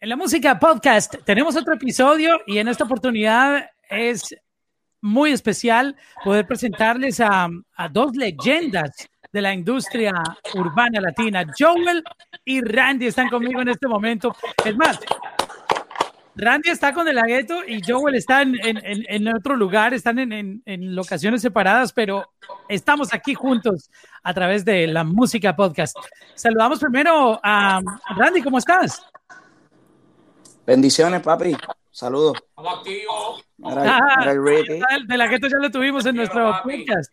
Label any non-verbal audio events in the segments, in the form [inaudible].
En la música podcast tenemos otro episodio y en esta oportunidad es muy especial poder presentarles a, dos leyendas de la industria urbana latina. Joel y Randy están conmigo en este momento. Es más, Randy está con el Agueto y Joel está en, en, en otro lugar, están en, en, locaciones separadas, pero estamos aquí juntos a través de la música podcast. Saludamos primero a Randy, ¿cómo estás? Bendiciones, papi. Saludos. Estamos activos. De la Agueto ya lo tuvimos en nuestro podcast.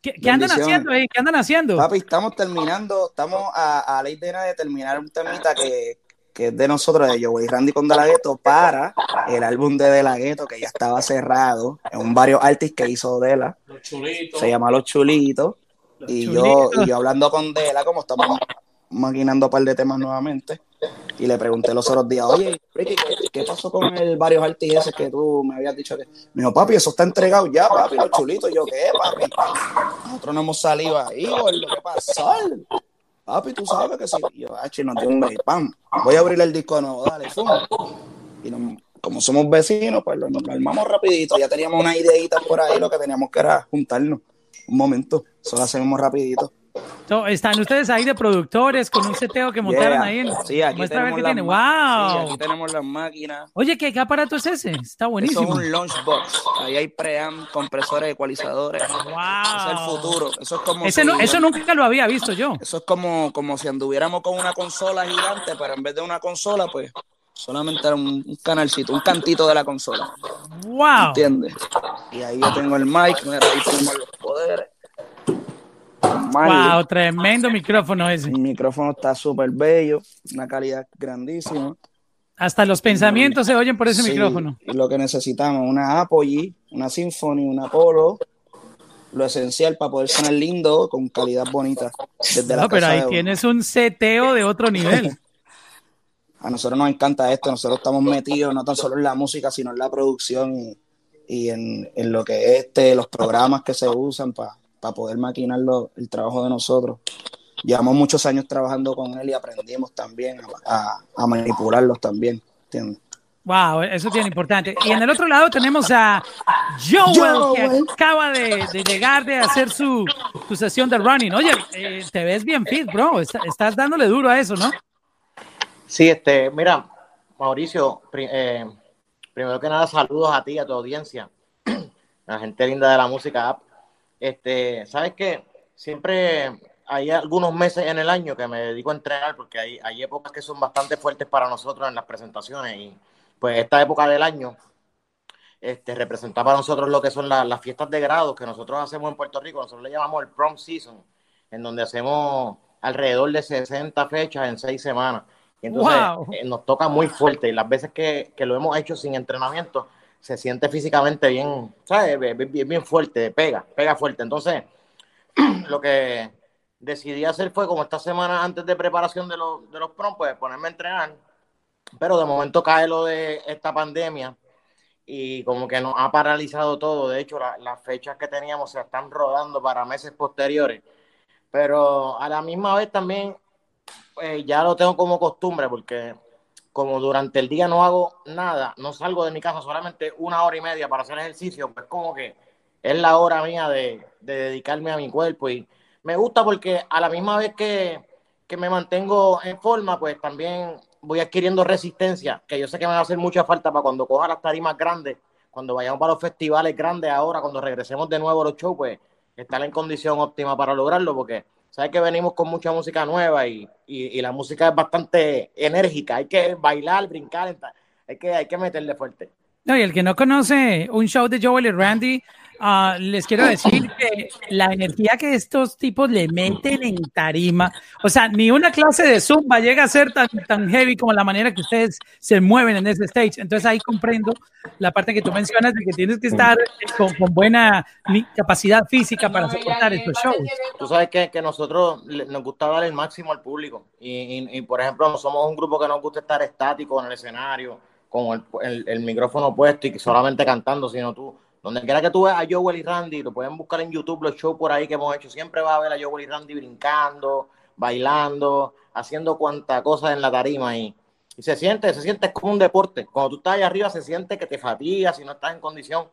¿Qué, ¿Qué, andan haciendo ahí? ¿Qué andan haciendo? Papi, estamos terminando, estamos a, a la idea de terminar un temita que, que es de nosotros, de Joey Randy con De La Ghetto, para el álbum de De La Ghetto, que ya estaba cerrado, en un varios artistas que hizo Dela. Los chulitos. Se llama Los Chulitos. y, Yo, y yo hablando con Dela, como estamos maquinando un par de temas nuevamente, y le pregunté los otros días, oye, Ricky, ¿qué, pasó con el varios artistas que tú me habías dicho que... Me dijo, papi, eso está entregado ya, papi, los chulitos. Yo, ¿qué, papi? Nosotros no hemos salido ahí, lo ¿qué pasó? Papi, tú sabes que si yo, H, no tengo un pam, voy a abrir el disco nuevo, dale, fum. Y como somos vecinos, pues lo, lo, armamos rapidito. Ya teníamos una ideita por ahí, lo que teníamos que era juntarnos. Un momento, eso lo hacemos rapidito. Están ustedes ahí de productores con un seteo que montaron ahí. En... Sí, aquí Muestra ver qué tiene. ¡Wow! Sí, aquí tenemos las máquinas. Oye, ¿qué, ¿qué, aparato es ese? Está buenísimo. Eso es un launchbox. Ahí hay preamp, compresores, ecualizadores. ¡Wow! Eso es el futuro. Eso es como. Ese si, no, eso nunca lo había visto yo. Eso es como, como si anduviéramos con una consola gigante, pero en vez de una consola, pues solamente un, un canalcito, un cantito de la consola. ¡Wow! ¿Entiendes? Y ahí yo tengo el mic, mira, ahí tenemos los poderes. Wow, tremendo micrófono ese. El micrófono está súper bello, una calidad grandísima. Hasta los pensamientos se oyen por ese sí, micrófono. Lo que necesitamos, una Apogee, una Symphony, una Polo, lo esencial para poder sonar lindo con calidad bonita. Desde no, la pero ahí de tienes un seteo de otro nivel. [laughs] A nosotros nos encanta esto, nosotros estamos metidos no tan solo en la música, sino en la producción y, y en, en, lo que es este, los programas que se usan para para poder maquinar el trabajo de nosotros. Llevamos muchos años trabajando con él y aprendimos también a, a, a manipularlos también, ¿entiendes? Wow, eso es bien importante. Y en el otro lado tenemos a Joel, Joel. que acaba de, de, llegar de hacer su, su sesión de running. Oye, eh, te ves bien fit, bro. Estás dándole duro a eso, ¿no? Sí, este, mira, Mauricio, eh, primero que nada, saludos a ti y a tu audiencia, [clears throat] la gente linda de la música app. Este, ¿sabes qué? Siempre hay algunos meses en el año que me dedico a entrenar porque hay, hay épocas que son bastante fuertes para nosotros en las presentaciones y pues esta época del año este, representa para nosotros lo que son la, las fiestas de grados que nosotros hacemos en Puerto Rico, nosotros le llamamos el prom season, en donde hacemos alrededor de 60 fechas en seis semanas. Y entonces wow. eh, nos toca muy fuerte y las veces que, que, lo hemos hecho sin entrenamiento se siente físicamente bien, ¿sabes? Bien, bien fuerte, pega, pega fuerte. Entonces, [clears throat] lo que decidí hacer fue, como esta semana antes de preparación de los, de los prom, pues ponerme a entrenar. Pero de momento cae lo de esta pandemia y como que nos ha paralizado todo. De hecho, la, las fechas que teníamos se están rodando para meses posteriores. Pero a la misma vez también eh, ya lo tengo como costumbre porque como durante el día no hago nada, no salgo de mi casa solamente una hora y media para hacer ejercicio, pues como que es la hora mía de, de dedicarme a mi cuerpo. Y me gusta porque a la misma vez que, que, me mantengo en forma, pues también voy adquiriendo resistencia, que yo sé que me va a hacer mucha falta para cuando coja las tarimas grandes, cuando vayamos para los festivales grandes ahora, cuando regresemos de nuevo a los shows, pues estar en condición óptima para lograrlo, porque sabes que venimos con mucha música nueva y, y, y, la música es bastante enérgica, hay que bailar, brincar, hay que, hay que meterle fuerte. No, y el que no conoce un show de Joel y Randy, uh, les quiero decir que la energía que estos tipos le meten en tarima, o sea, ni una clase de Zumba llega a ser tan, heavy como la manera que ustedes se mueven en ese stage. Entonces ahí comprendo la parte que tú mencionas de que tienes que estar con, buena capacidad física para soportar estos shows. Tú sabes que, que nosotros nos gusta dar el máximo al público y, y, y, por ejemplo, no somos un grupo que nos gusta estar estático en el escenario con el, el, el micrófono puesto y solamente cantando, sino tú donde quiera que tú veas a Joel y Randy, lo pueden buscar en YouTube, los shows por ahí que hemos hecho. Siempre va a ver a Joel y Randy brincando, bailando, haciendo cuanta cosa en la tarima. Y, Y se siente, se siente como un deporte. Cuando tú estás allá arriba, se siente que te fatigas si no estás en condición.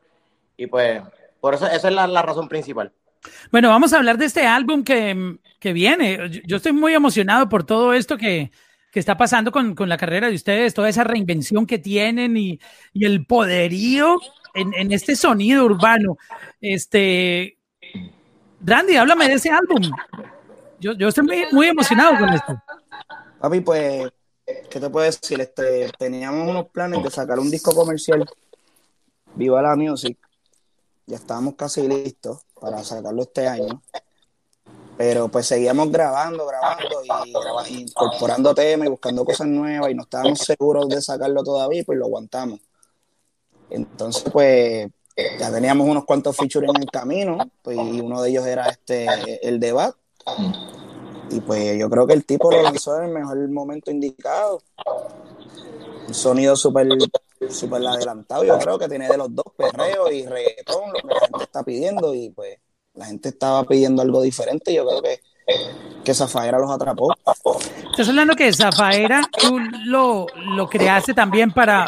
Y pues, por eso, esa es la, razón principal. Bueno, vamos a hablar de este álbum que, que viene. Yo estoy muy emocionado por todo esto que, que está pasando con, con, la carrera de ustedes, toda esa reinvención que tienen y, y el poderío en, en, este sonido urbano. Este, Randy, háblame de ese álbum. Yo, yo estoy muy, muy emocionado con esto. Papi, pues ¿qué te puedo decir? Este, teníamos unos planes de sacar un disco comercial, Viva la Music. Ya estábamos casi listos para sacarlo este año. Pero pues seguíamos grabando, grabando y, incorporando temas y buscando cosas nuevas y no estábamos seguros de sacarlo todavía, pues lo aguantamos. Entonces, pues ya teníamos unos cuantos features en el camino, pues, y uno de ellos era este el debate y pues yo creo que el tipo lo lanzó en el mejor momento indicado. Un sonido súper super adelantado, yo creo que tiene de los dos perreos y reggaetón, lo que la gente está pidiendo. Y pues la gente estaba pidiendo algo diferente. Yo creo que, que Zafaera los atrapó. Estás hablando que Zafaera tú lo, lo creaste también para,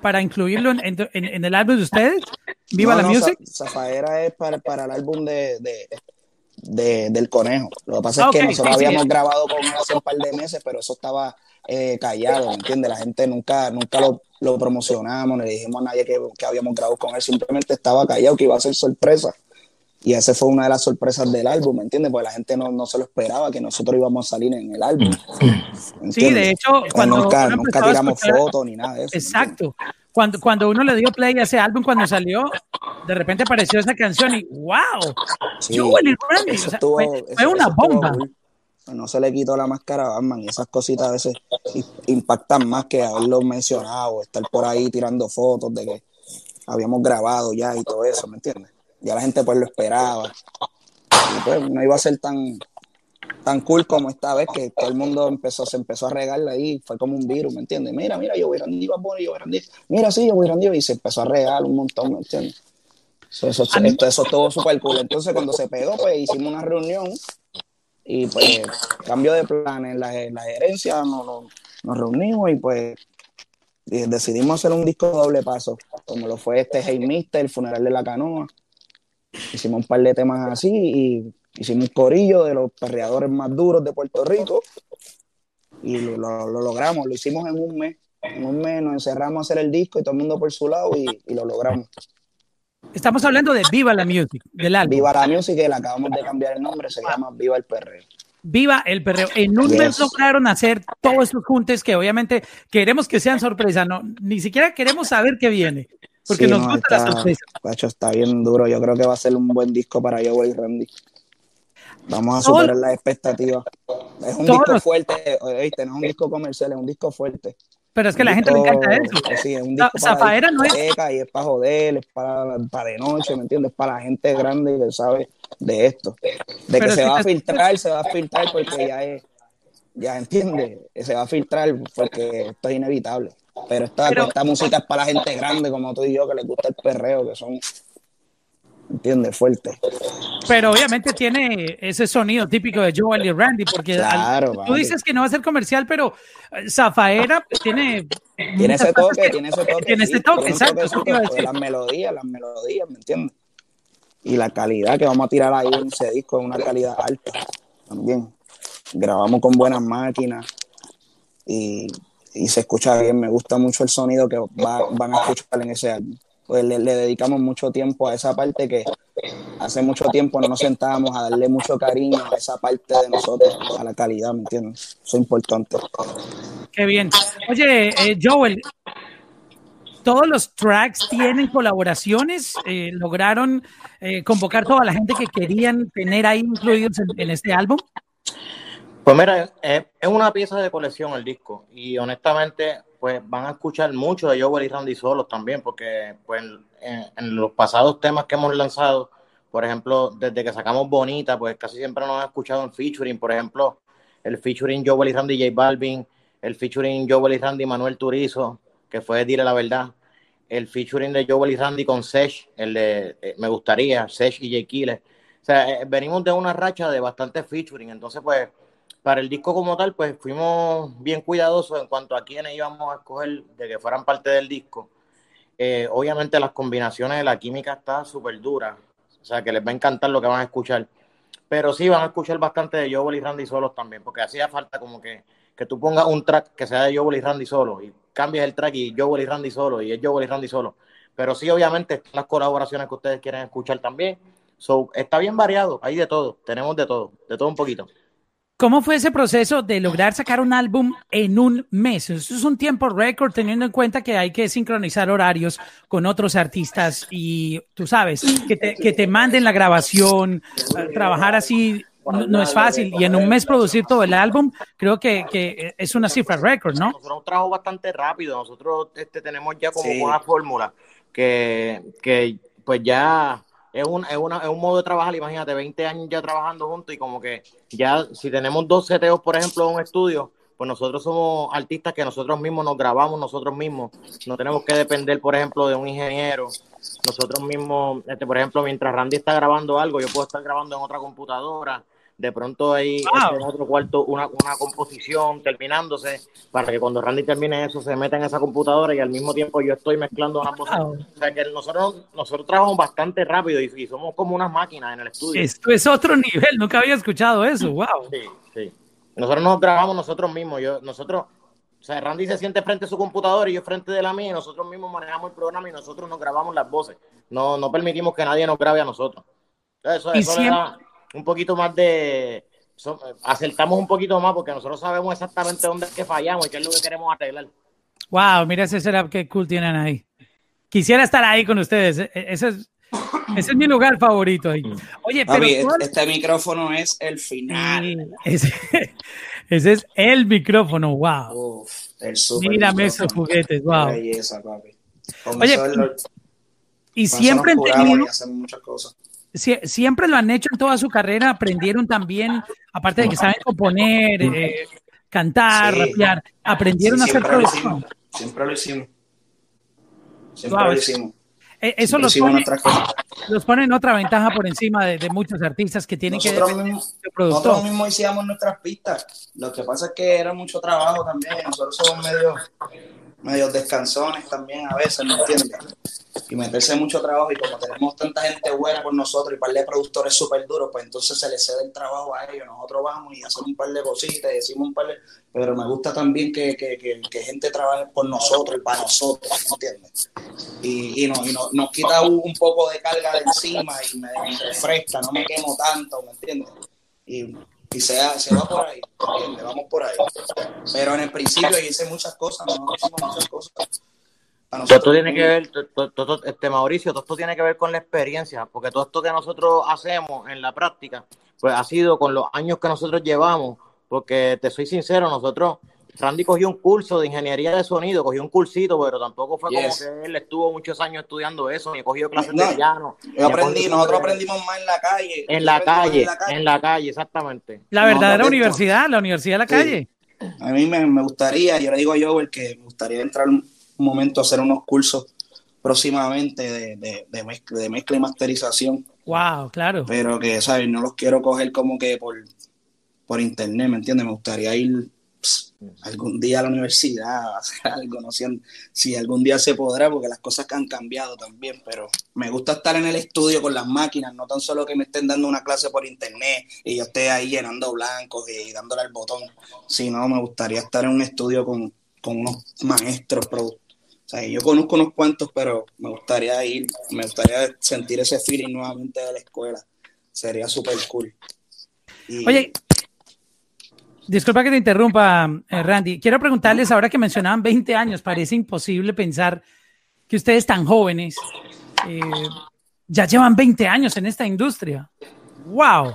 para incluirlo en, en, el álbum de ustedes? ¿Viva la Music? Zafaera es para, para el álbum de, de de, del conejo. Lo que pasa es que nosotros habíamos grabado con él hace un par de meses, pero eso estaba eh, callado, ¿me entiendes? La gente nunca, nunca lo, lo promocionamos, ni le dijimos a nadie que, que, habíamos grabado con él, simplemente estaba callado, que iba a ser sorpresa. Y esa fue una de las sorpresas del álbum, ¿me entiendes? Porque la gente no, no se lo esperaba que nosotros íbamos a salir en el álbum. Sí, de hecho, cuando nunca, nunca tiramos fotos ni nada de eso. Exacto cuando, cuando uno le dio play a ese álbum, cuando salió, de repente apareció esa canción y ¡wow! Sí, fue, una bomba. No se le quitó la máscara a Batman y esas cositas a veces impactan más que haberlo mencionado, estar por ahí tirando fotos de que habíamos grabado ya y todo eso, ¿me entiendes? Ya la gente pues lo esperaba. Y pues no iba a ser tan, tan cool como esta vez que todo el mundo empezó, se empezó a regarla ahí, fue como un virus, ¿me entiendes? Mira, mira, yo voy a Randy yo voy a mira, sí, yo voy a Randy y se empezó a regar un montón, ¿me entiendes? Eso, eso, eso todo súper cool. Entonces, cuando se pegó, pues hicimos una reunión y pues cambio de planes, la, la gerencia nos, nos, reunimos y pues decidimos hacer un disco doble paso, como lo fue este Hey Mister, el funeral de la canoa. Hicimos un par de temas así y Hicimos un corillo de los perreadores más duros de Puerto Rico y lo, logramos, lo hicimos en un mes. En un mes nos encerramos a hacer el disco y todo el mundo por su lado y, lo logramos. Estamos hablando de Viva la Music, del álbum. Viva la Music, que le acabamos de cambiar el nombre, se llama Viva el Perreo. Viva el perreo. En un mes lograron hacer todos estos juntes que obviamente queremos que sean sorpresa, no, ni siquiera queremos saber qué viene, porque nos gusta la sorpresa. está bien duro, yo creo que va a ser un buen disco para yo y Randy. Vamos a superar las expectativas. Es un disco fuerte, ¿oíste? No es un disco comercial, es un disco fuerte. Pero es que la gente le encanta eso. Sí, es un disco Zafaera no es. Y es para joder, es para, para de noche, ¿me entiendes? Para la gente grande que sabe de esto. De que se va a filtrar, se va a filtrar porque ya es, ya entiende, se va a filtrar porque esto es inevitable. Pero esta, esta música es para la gente grande como tú y yo que les gusta el perreo, que son ¿entiendes? Fuerte. Pero obviamente tiene ese sonido típico de Joel y Randy, porque tú dices que no va a ser comercial, pero eh, Zafaera tiene... Tiene ese toque, tiene ese toque. Tiene ese toque, exacto. las melodías, las melodías, ¿me entiendes? Y la calidad que vamos a tirar ahí en ese disco es una calidad alta también. Grabamos con buenas máquinas y, y se escucha bien. Me gusta mucho el sonido que van a escuchar en ese álbum pues le, dedicamos mucho tiempo a esa parte que hace mucho tiempo no nos sentábamos a darle mucho cariño a esa parte de nosotros, a la calidad, ¿me entiendes? Eso es importante. Qué bien. Oye, eh, Joel, todos los tracks tienen colaboraciones, eh, lograron eh, convocar toda la gente que querían tener ahí incluidos en, este álbum. Pues mira, es una pieza de colección el disco y honestamente pues van a escuchar mucho de Joel y Randy solos también, porque pues en, los pasados temas que hemos lanzado, por ejemplo, desde que sacamos Bonita, pues casi siempre nos han escuchado en featuring, por ejemplo, el featuring Joel y Randy J Balvin, el featuring Joel y Randy Manuel Turizo, que fue Dile la Verdad, el featuring de Joel y Randy con Sesh, el de eh, Me Gustaría, Sesh y J Killer. O sea, eh, venimos de una racha de bastante featuring, entonces pues para el disco como tal, pues fuimos bien cuidadosos en cuanto a quiénes íbamos a escoger de que fueran parte del disco. Eh, obviamente las combinaciones de la química está súper dura, o sea que les va a encantar lo que van a escuchar. Pero sí van a escuchar bastante de Joel y Randy solos también, porque hacía falta como que, que tú pongas un track que sea de Joel y Randy solo, y cambies el track y Joel y Randy solo, y es Joel y Randy solo. Pero sí, obviamente, las colaboraciones que ustedes quieren escuchar también. So, está bien variado, hay de todo, tenemos de todo, de todo un poquito. ¿Cómo fue ese proceso de lograr sacar un álbum en un mes? Eso es un tiempo récord teniendo en cuenta que hay que sincronizar horarios con otros artistas y tú sabes, que te, que te manden la grabación, eh, trabajar así no, es fácil y en un mes producir todo el álbum creo que, que es una cifra récord, ¿no? Nosotros trabajo bastante rápido, nosotros este, tenemos ya como una fórmula que, que pues ya es un, es, una, es un modo de trabajar, imagínate, 20 años ya trabajando juntos y como que ya si tenemos dos seteos, por ejemplo, en un estudio, pues nosotros somos artistas que nosotros mismos nos grabamos nosotros mismos, no tenemos que depender, por ejemplo, de un ingeniero, nosotros mismos, este, por ejemplo, mientras Randy está grabando algo, yo puedo estar grabando en otra computadora, de pronto hay en otro cuarto una, una, composición terminándose para que cuando Randy termine eso se meta en esa computadora y al mismo tiempo yo estoy mezclando ambas voces. O sea que nosotros, nosotros trabajamos bastante rápido y, somos como unas máquinas en el estudio. Esto es otro nivel, nunca había escuchado eso, wow. Sí, sí. Nosotros nos grabamos nosotros mismos, yo, nosotros, o sea, Randy se siente frente a su computadora y yo frente de la mía y nosotros mismos manejamos el programa y nosotros nos grabamos las voces. No, no permitimos que nadie nos grabe a nosotros. Eso, eso siempre un poquito más de... acertamos un poquito más porque nosotros sabemos exactamente dónde es que fallamos y qué es lo que queremos arreglar. Wow, mira ese setup que cool tienen ahí. Quisiera estar ahí con ustedes. E-, e-, ese es, ese es mi lugar favorito ahí. Oye, pero este, este micrófono es el final. ese, [laughs] ese, es el micrófono, wow. Uf, el Mírame esos juguetes, wow. Belleza, papi. Oye, y siempre han tenido muchas cosas siempre lo han hecho en toda su carrera, aprendieron también, aparte de que saben componer, eh, cantar, rapear, aprendieron a hacer producción. Siempre lo hicimos. Siempre lo hicimos. Eh, eso los pone, los pone, en otra ventaja por encima de, muchos artistas que tienen nosotros que mismos, Nosotros mismos hacíamos nuestras pistas. Lo que pasa es que era mucho trabajo también. Nosotros somos medio, medio descansones también a veces, ¿no entiendes? y meterse mucho trabajo y como tenemos tanta gente buena con nosotros y par de productores súper duros, pues entonces se les cede el trabajo a ellos, nosotros vamos y hacemos un par de cositas y decimos un par de... Pero me gusta también que, que, que, gente trabaje por nosotros y para nosotros, ¿me entiendes? Y, y, no, y no, nos quita un, poco de carga de encima y me, refresca, no me quemo tanto, ¿me entiendes? Y, y se, se, va por ahí, ¿entiendes? Vamos por ahí. Pero en el principio hice muchas cosas, no hicimos muchas cosas todo esto tiene que ver, todo, este Mauricio, todo esto tiene que ver con la experiencia, porque todo esto que nosotros hacemos en la práctica, pues ha sido con los años que nosotros llevamos, porque te soy sincero, nosotros, Randy cogió un curso de ingeniería de sonido, cogió un cursito, pero tampoco fue como que él estuvo muchos años estudiando eso, ni cogió clases de piano. Yo aprendí, nosotros aprendimos más en la calle. En la calle, en la calle, exactamente. La verdadera universidad, la universidad de la calle. A mí me, me, gustaría, yo le digo a Joel que me gustaría entrar un momento hacer unos cursos próximamente de, de, de, mezcla, de mezcla y masterización. Wow, claro. Pero que, ¿sabes? No los quiero coger como que por, por internet, ¿me entiendes? Me gustaría ir algún día a la universidad, [laughs] hacer algo, no sé si algún día se podrá, porque las cosas han cambiado también, pero me gusta estar en el estudio con las máquinas, no tan solo que me estén dando una clase por internet y yo esté ahí llenando blancos y dándole al botón, sino me gustaría estar en un estudio con, con unos maestros, productores o sea, yo conozco unos cuantos, pero me gustaría ir, me gustaría sentir ese feeling nuevamente de la escuela. Sería súper cool. Oye, disculpa que te interrumpa, eh, Randy. Quiero preguntarles, ahora que mencionaban 20 años, parece imposible pensar que ustedes tan jóvenes eh, ya llevan 20 años en esta industria. ¡Wow!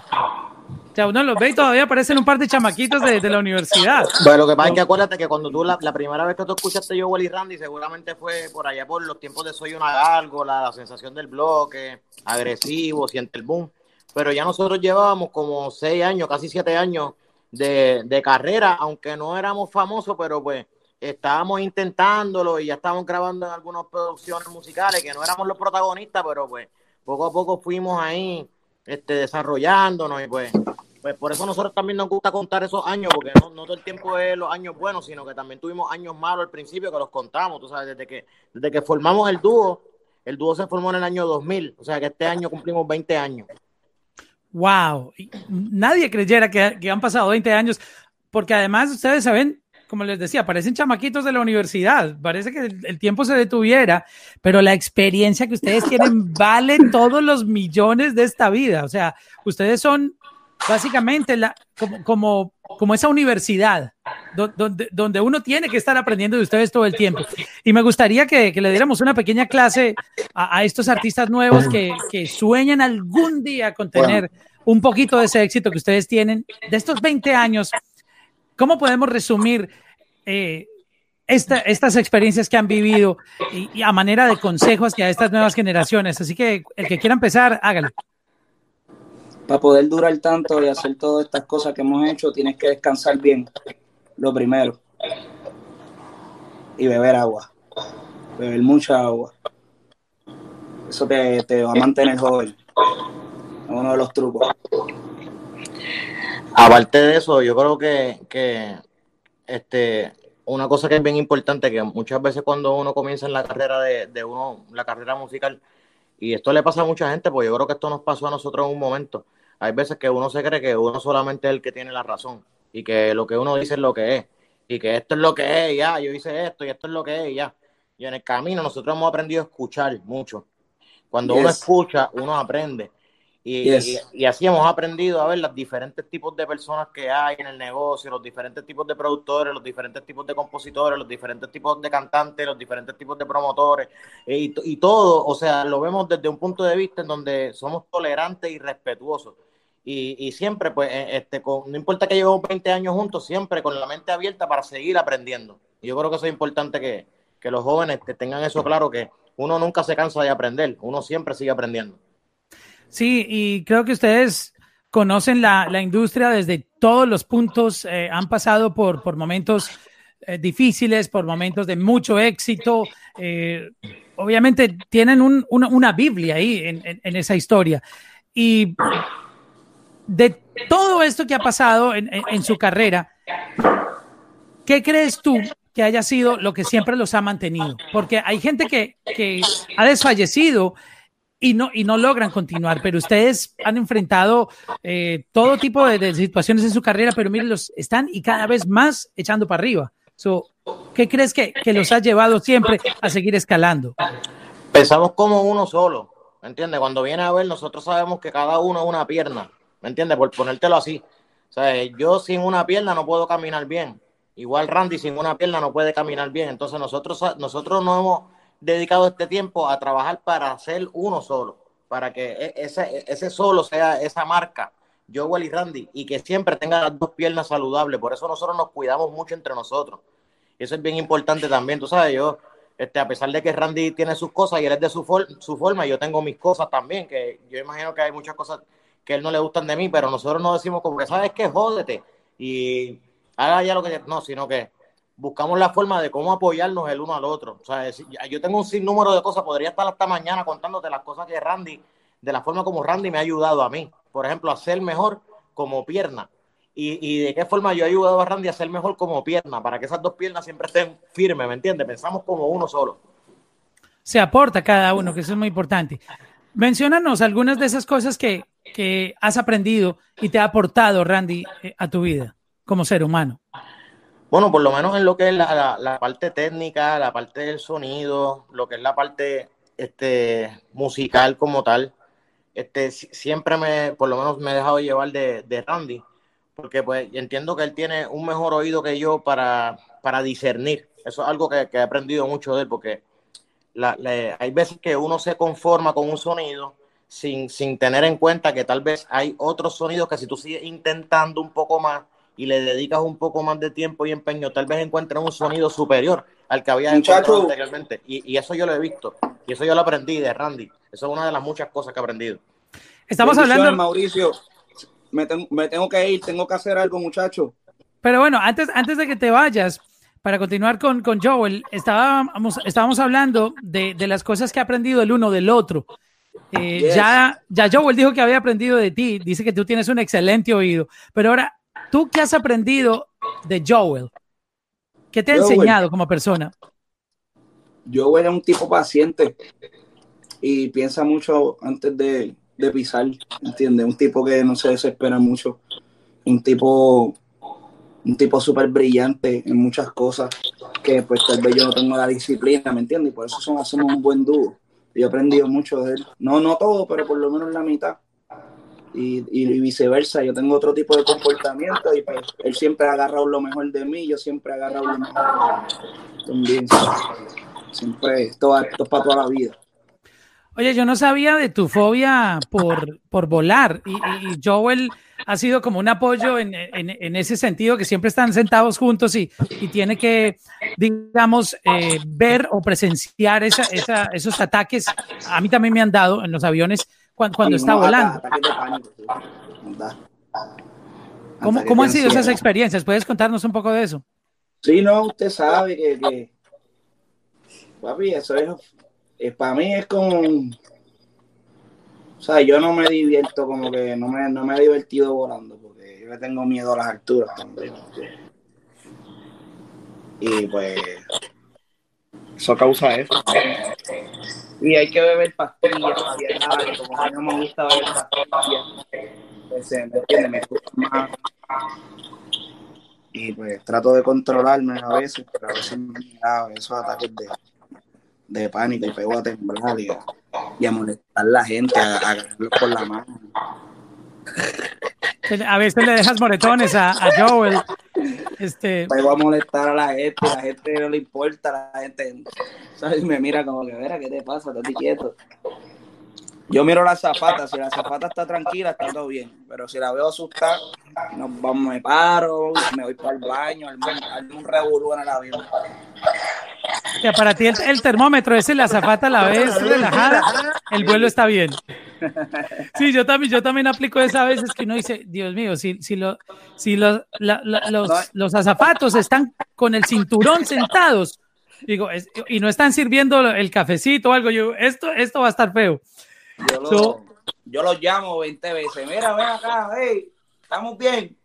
O sea, uno los ve y todavía parecen un par de chamaquitos de, la universidad. Pero lo que pasa es que acuérdate que cuando tú la, primera vez que tú escuchaste yo, Wally Randy, seguramente fue por allá por los tiempos de Soy una gárgola, la sensación del bloque, agresivo, siente el boom. Pero ya nosotros llevábamos como seis años, casi siete años de, de carrera, aunque no éramos famosos, pero pues estábamos intentándolo y ya estábamos grabando en algunas producciones musicales que no éramos los protagonistas, pero pues poco a poco fuimos ahí este, desarrollándonos y pues pues por eso nosotros también nos gusta contar esos años, porque no, no todo el tiempo es los años buenos, sino que también tuvimos años malos al principio que los contamos, tú sabes, desde que, desde que formamos el dúo, el dúo se formó en el año 2000, o sea que este año cumplimos 20 años. Wow, nadie creyera que, que han pasado 20 años, porque además ustedes saben, como les decía, parecen chamaquitos de la universidad, parece que el, el, tiempo se detuviera, pero la experiencia que ustedes tienen [laughs] vale todos los millones de esta vida. O sea, ustedes son básicamente la, como, como, como esa universidad donde, donde uno tiene que estar aprendiendo de ustedes todo el tiempo. Y me gustaría que, que le diéramos una pequeña clase a, a estos artistas nuevos que, que, sueñan algún día con tener bueno. un poquito de ese éxito que ustedes tienen. De estos 20 años, ¿cómo podemos resumir eh, esta, estas experiencias que han vivido y, y, a manera de consejos hacia estas nuevas generaciones? Así que el que quiera empezar, hágalo para poder durar tanto y hacer todas estas cosas que hemos hecho, tienes que descansar bien, lo primero. Y beber agua. Beber mucha agua. Eso te, te va a mantener joven. Es uno de los trucos. Aparte de eso, yo creo que, que este, una cosa que es bien importante, que muchas veces cuando uno comienza en la carrera de, de uno, la carrera musical, y esto le pasa a mucha gente, pues yo creo que esto nos pasó a nosotros en un momento. Hay veces que uno se cree que uno solamente es el que tiene la razón y que lo que uno dice es lo que es y que esto es lo que es, ya, yo hice esto y esto es lo que es, ya. Y en el camino nosotros hemos aprendido a escuchar mucho. Cuando yes. uno escucha, uno aprende. Y, yes. y, y, así hemos aprendido a ver los diferentes tipos de personas que hay en el negocio, los diferentes tipos de productores, los diferentes tipos de compositores, los diferentes tipos de cantantes, los diferentes tipos de promotores eh, y, y, todo, o sea, lo vemos desde un punto de vista en donde somos tolerantes y respetuosos. Y, y, siempre, pues, este, con, no importa que llevemos 20 años juntos, siempre con la mente abierta para seguir aprendiendo. Y yo creo que eso es importante que, que los jóvenes que tengan eso claro, que uno nunca se cansa de aprender, uno siempre sigue aprendiendo. Sí, y creo que ustedes conocen la, la industria desde todos los puntos, eh, han pasado por, por momentos eh, difíciles, por momentos de mucho éxito. Eh, obviamente tienen un, una, una, Biblia ahí en, en, en, esa historia. Y de todo esto que ha pasado en, su carrera, ¿qué crees tú que haya sido lo que siempre los ha mantenido? Porque hay gente que, ha desfallecido y no, logran continuar, pero ustedes han enfrentado eh, todo tipo de, situaciones en su carrera, pero miren, los están y cada vez más echando para arriba. ¿Qué crees que, los ha llevado siempre a seguir escalando? Pensamos como uno solo, ¿me entiendes? Cuando viene a ver, nosotros sabemos que cada uno es una pierna, ¿me entiendes? Por ponértelo así. O sea, yo sin una pierna no puedo caminar bien. Igual Randy sin una pierna no puede caminar bien. Entonces nosotros, nosotros no hemos dedicado este tiempo a trabajar para ser uno solo, para que ese, ese solo sea esa marca, Joel y Randy, y que siempre tenga las dos piernas saludables. Por eso nosotros nos cuidamos mucho entre nosotros. Eso es bien importante también, tú sabes, yo, este, a pesar de que Randy tiene sus cosas y él es de su, for su forma, yo tengo mis cosas también, que yo imagino que hay muchas cosas que a él no le gustan de mí, pero nosotros no decimos como que, ¿sabes qué? Jódete y haga ya lo que... No, sino que buscamos la forma de cómo apoyarnos el uno al otro. O sea, yo tengo un sinnúmero de cosas, podría estar hasta mañana contándote las cosas que Randy, de la forma como Randy me ha ayudado a mí. Por ejemplo, a ser mejor como pierna. Y, y, de qué forma yo he ayudado a Randy a ser mejor como pierna, para que esas dos piernas siempre estén firmes, ¿me entiendes? Pensamos como uno solo. Se aporta cada uno, que eso es muy importante. Menciónanos algunas de esas cosas que, que has aprendido y te ha aportado, Randy, eh, a tu vida como ser humano. Bueno, por lo menos en lo que es la, la, parte técnica, la parte del sonido, lo que es la parte este, musical como tal, este, siempre me, por lo menos me he dejado llevar de, de Randy, porque pues entiendo que él tiene un mejor oído que yo para, para discernir. Eso es algo que, que he aprendido mucho de él, porque la, hay veces que uno se conforma con un sonido sin, sin tener en cuenta que tal vez hay otros sonidos que si tú sigues intentando un poco más, y le dedicas un poco más de tiempo y empeño, tal vez encuentres un sonido superior al que había encontrado anteriormente. Y, y, eso yo lo he visto, y eso yo lo aprendí de Randy. Eso es una de las muchas cosas que he aprendido. Estamos hablando... Mauricio, me, ten, me, tengo que ir, tengo que hacer algo, muchacho. Pero bueno, antes, antes de que te vayas, para continuar con, con Joel, estábamos, estábamos hablando de, de las cosas que ha aprendido el uno del otro. Eh, ya, ya Joel dijo que había aprendido de ti, dice que tú tienes un excelente oído, pero ahora, ¿tú qué has aprendido de Joel? ¿Qué te ha enseñado como persona? Joel es un tipo paciente y piensa mucho antes de, de pisar, ¿entiendes? Un tipo que no se desespera mucho, un tipo un tipo súper brillante en muchas cosas que pues tal vez yo no tengo la disciplina, ¿me entiendes? Y por eso somos, un buen dúo. Yo he aprendido mucho de él. No, no todo, pero por lo menos la mitad. Y, y, viceversa, yo tengo otro tipo de comportamiento y pues él siempre ha agarrado lo mejor de mí, yo siempre he agarrado lo mejor también. Siempre, esto, esto es para toda la vida. Oye, yo no sabía de tu fobia por, por volar y, y Joel ha sido como un apoyo en, en, ese sentido, que siempre están sentados juntos y, y tiene que, digamos, eh, ver o presenciar esa, esa, esos ataques. A mí también me han dado en los aviones cuando, cuando está volando. ¿Cómo, ¿Cómo han sido esas experiencias? ¿Puedes contarnos un poco de eso? Sí, no, usted sabe que, que papi, eso es, eh, para mí es como o sea, yo no me divierto como que no me, no me he divertido volando porque yo le tengo miedo a las alturas también. Y pues eso causa eso. Y hay que beber pastillas para como a mí no me gusta beber pastillas. Pues, ¿me entiendes? Me gusta más. Y pues trato de controlarme a veces, pero a veces me da esos ataques de, de pánico y pego a temblar y y a molestar a la gente, a, agarrarlo por la mano. A veces le dejas moretones a, a Joel. Este... Pego a molestar a la gente, la gente no le importa, la gente ¿sabes? me mira como que, verá, ¿qué te pasa? Estás quieto. Yo miro la zapata, si la zapata está tranquila, está todo bien. Pero si la veo asustada, nos vamos, me paro, me voy para el baño, algún un revolú en el avión. Que para ti el, termómetro ese, la zapata la ves [laughs] relajada, [laughs] el vuelo está bien. Sí, yo también, yo también aplico esa a veces que uno dice, Dios mío, si, si, lo, si los, los, los azafatos están con el cinturón sentados, digo, y no están sirviendo el cafecito o algo, yo, esto, esto va a estar feo. Yo, lo, los llamo 20 veces. Mira, ven acá, hey, estamos bien.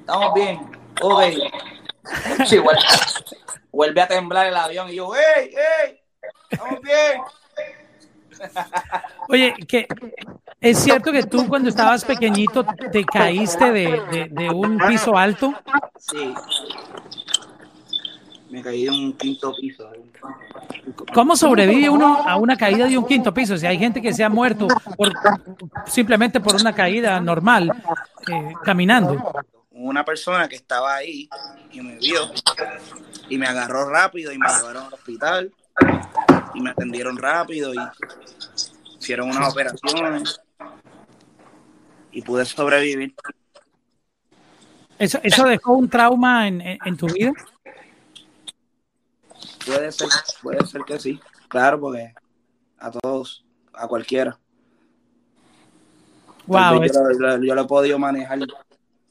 Estamos, bien. Ok. Sí, vuelve, a temblar el avión y yo, hey, hey, estamos bien. Oye, que es cierto que tú cuando estabas pequeñito te caíste de, de un piso alto. Sí me caí de un quinto piso. ¿Cómo sobrevive uno a una caída de un quinto piso? Si hay gente que se ha muerto por, simplemente por una caída normal, eh, caminando. Una persona que estaba ahí y me vio y me agarró rápido y me llevaron al hospital y me atendieron rápido y hicieron unas operaciones y pude sobrevivir. ¿Eso, eso dejó un trauma en, en tu vida? Puede ser, puede ser que sí. Claro, porque a todos, a cualquiera. Wow, yo, lo, he podido manejar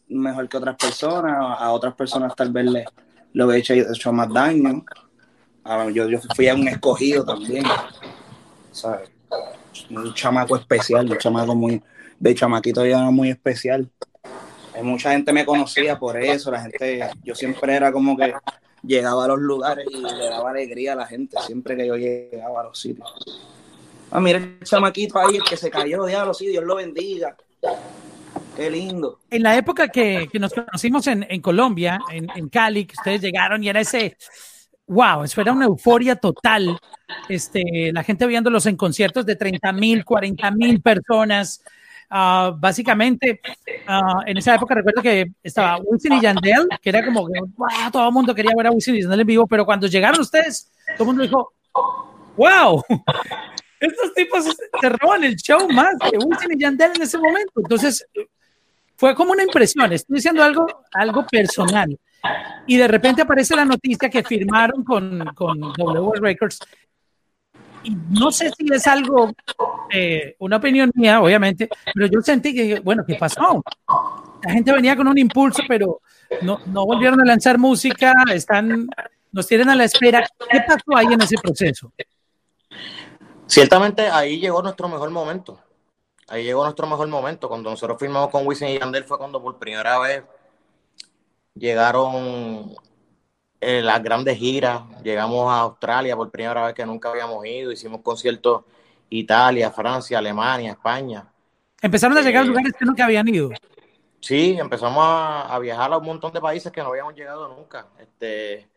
mejor que otras personas, a otras personas tal vez le, lo he hecho, hecho más daño. yo, yo fui a un escogido también, ¿sabes? Un chamaco especial, un chamaco muy, de chamaquito ya muy especial. Mucha gente me conocía por eso, la gente, yo siempre era como que llegaba a los lugares y le daba alegría a la gente siempre que yo llegaba a los sitios. Ah, mira el chamaquito ahí, el que se cayó, diablo, sí, Dios lo bendiga. Qué lindo. En la época que, que nos conocimos en, en Colombia, en, en, Cali, que ustedes llegaron y era ese, wow, eso era una euforia total. Este, la gente viéndolos en conciertos de 30 mil, 40 mil personas. Uh, básicamente, uh, en esa época recuerdo que estaba Wisin y Yandel, que era como que todo el mundo quería ver a Wisin y Yandel en vivo, pero cuando llegaron ustedes, todo el mundo dijo, wow, [laughs] estos tipos se roban el show más que Wisin y Yandel en ese momento. Entonces, fue como una impresión, estoy diciendo algo, algo personal. Y de repente aparece la noticia que firmaron con, con W Records no sé si es algo, eh, una opinión mía, obviamente, pero yo sentí que, bueno, ¿qué pasó? La gente venía con un impulso, pero no, no volvieron a lanzar música, están, nos tienen a la espera. ¿Qué pasó ahí en ese proceso? Ciertamente ahí llegó nuestro mejor momento. Ahí llegó nuestro mejor momento. Cuando nosotros firmamos con Wisin y Yandel fue cuando por primera vez llegaron eh, las grandes giras. Llegamos a Australia por primera vez que nunca habíamos ido. Hicimos conciertos Italia, Francia, Alemania, España. Empezaron a llegar a eh, lugares que nunca habían ido. Sí, empezamos a, viajar a un montón de países que no habíamos llegado nunca. Este,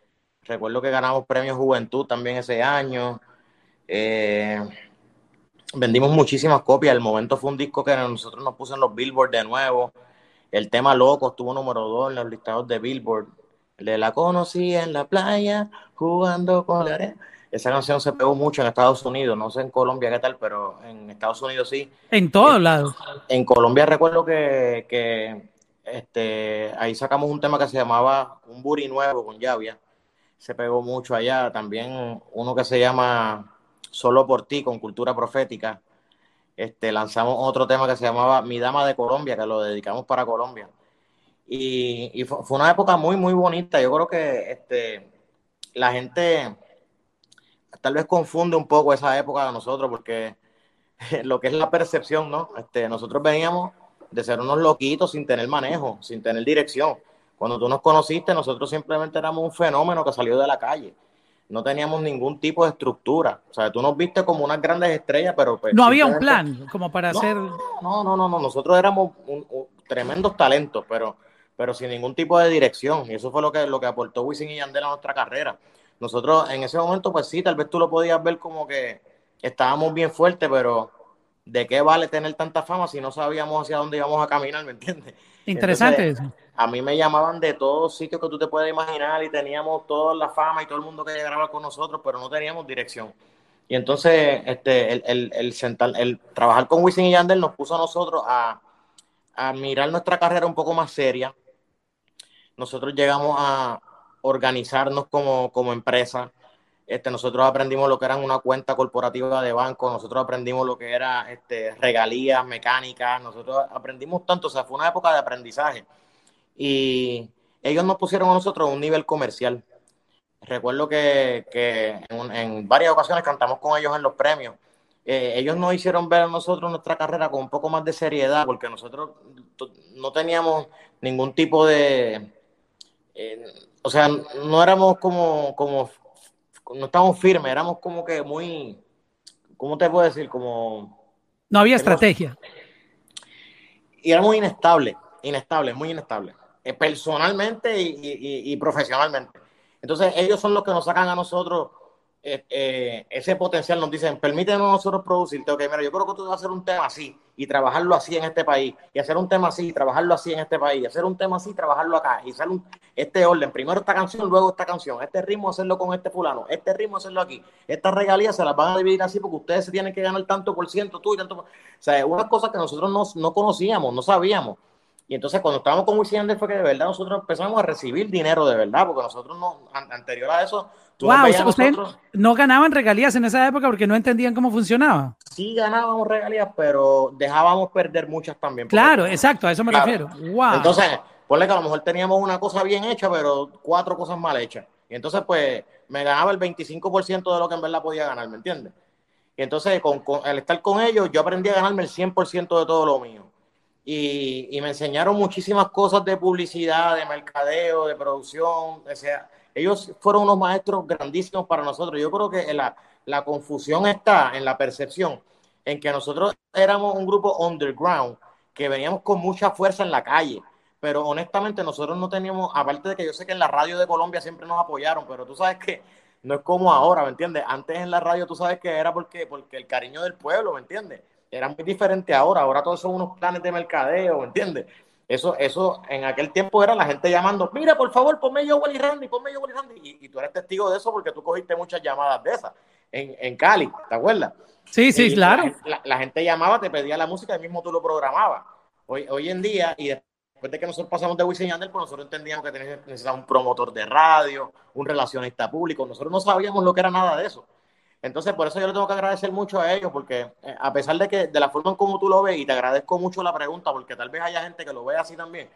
recuerdo que ganamos premios Juventud también ese año. Eh, vendimos muchísimas copias. El momento fue un disco que nosotros nos puso en los Billboard de nuevo. El tema Loco estuvo número dos en los listados de Billboard. El de la conocí en la playa, jugando con la arena. Esa canción se pegó mucho en Estados Unidos, no sé en Colombia qué tal, pero en Estados Unidos sí. En todos lados. En Colombia recuerdo que, que este, ahí sacamos un tema que se llamaba Un Buri Nuevo con Llavia. Se pegó mucho allá. También uno que se llama Solo por ti, con cultura profética. Este, lanzamos otro tema que se llamaba Mi Dama de Colombia, que lo dedicamos para Colombia. Y, fue, una época muy, muy bonita. Yo creo que este, la gente tal vez confunde un poco esa época de nosotros, porque [laughs] lo que es la percepción, ¿no? Este, nosotros veníamos de ser unos loquitos sin tener manejo, sin tener dirección. Cuando tú nos conociste, nosotros simplemente éramos un fenómeno que salió de la calle no teníamos ningún tipo de estructura. O sea, tú nos viste como unas grandes estrellas, pero... Pues, no había un plan como para hacer... No, no, no, no, nosotros éramos tremendos talentos, pero, pero sin ningún tipo de dirección. Y eso fue lo que, lo que aportó Wisin y Yandel a nuestra carrera. Nosotros en ese momento, pues sí, tal vez tú lo podías ver como que estábamos bien fuertes, pero ¿de qué vale tener tanta fama si no sabíamos hacia dónde íbamos a caminar, ¿me entiendes? Interesante eso a mí me llamaban de todos sitios que tú te puedes imaginar y teníamos toda la fama y todo el mundo que llegaba con nosotros, pero no teníamos dirección. Y entonces este, el, el, el, trabajar con Wisin y Yandel nos puso a nosotros a, a mirar nuestra carrera un poco más seria. Nosotros llegamos a organizarnos como, como empresa. Este, nosotros aprendimos lo que era una cuenta corporativa de banco, nosotros aprendimos lo que era este, regalías mecánicas, nosotros aprendimos tanto, o sea, fue una época de aprendizaje y ellos nos pusieron a nosotros un nivel comercial. Recuerdo que, en, varias ocasiones cantamos con ellos en los premios. Eh, ellos nos hicieron ver a nosotros nuestra carrera con un poco más de seriedad, porque nosotros no teníamos ningún tipo de... Eh, o sea, no éramos como, como, no estábamos firmes, éramos como que muy, ¿cómo te puedo decir? Como... No había estrategia. Y éramos inestables, inestables, muy inestables. Eh, personalmente y, profesionalmente. Entonces, ellos son los que nos sacan a nosotros eh, eh, ese potencial. Nos dicen, permítenos nosotros producirte. Ok, mira, yo creo que tú vas a hacer un tema así y trabajarlo así en este país, y hacer un tema así y trabajarlo así en este país, y hacer un tema así y trabajarlo acá, y hacer un, este orden. Primero esta canción, luego esta canción. Este ritmo hacerlo con este fulano, este ritmo hacerlo aquí. Estas regalías se las van a dividir así porque ustedes se tienen que ganar tanto por ciento, tú y tanto. O sea, unas cosas que nosotros no, no conocíamos, no sabíamos. Y entonces cuando estábamos con Wisin fue que de verdad nosotros empezamos a recibir dinero de verdad, porque nosotros no, anterior a eso... Wow, ustedes no ganaban regalías en esa época porque no entendían cómo funcionaba. Sí ganábamos regalías, pero dejábamos perder muchas también. Claro, exacto, a eso me refiero. Wow. Entonces, ponle que a lo mejor teníamos una cosa bien hecha, pero cuatro cosas mal hechas. Y entonces, pues, me ganaba el 25% de lo que en verdad podía ganar, ¿me entiendes? Y entonces, con, al estar con ellos, yo aprendí a ganarme el 100% de todo lo mío y, me enseñaron muchísimas cosas de publicidad, de mercadeo, de producción. O sea, ellos fueron unos maestros grandísimos para nosotros. Yo creo que la, la confusión está en la percepción, en que nosotros éramos un grupo underground, que veníamos con mucha fuerza en la calle pero honestamente nosotros no teníamos, aparte de que yo sé que en la radio de Colombia siempre nos apoyaron, pero tú sabes que no es como ahora, ¿me entiendes? Antes en la radio tú sabes que era porque, porque el cariño del pueblo, ¿me entiendes? era muy diferente ahora. Ahora todos son unos planes de mercadeo, ¿me entiendes? Eso, eso en aquel tiempo era la gente llamando, mira, por favor, ponme yo Wally Randy, ponme yo Wally Randy. Y, tú eres testigo de eso porque tú cogiste muchas llamadas de esas en, en Cali, ¿te acuerdas? Sí, sí, claro. La, gente llamaba, te pedía la música y mismo tú lo programabas. Hoy, hoy en día, y después de que nosotros pasamos de Wisin Yandel, pues nosotros entendíamos que necesitábamos un promotor de radio, un relacionista público. Nosotros no sabíamos lo que era nada de eso. Entonces, por eso yo le tengo que agradecer mucho a ellos, porque eh, a pesar de que de la forma en como tú lo ves, y te agradezco mucho la pregunta, porque tal vez haya gente que lo vea así también,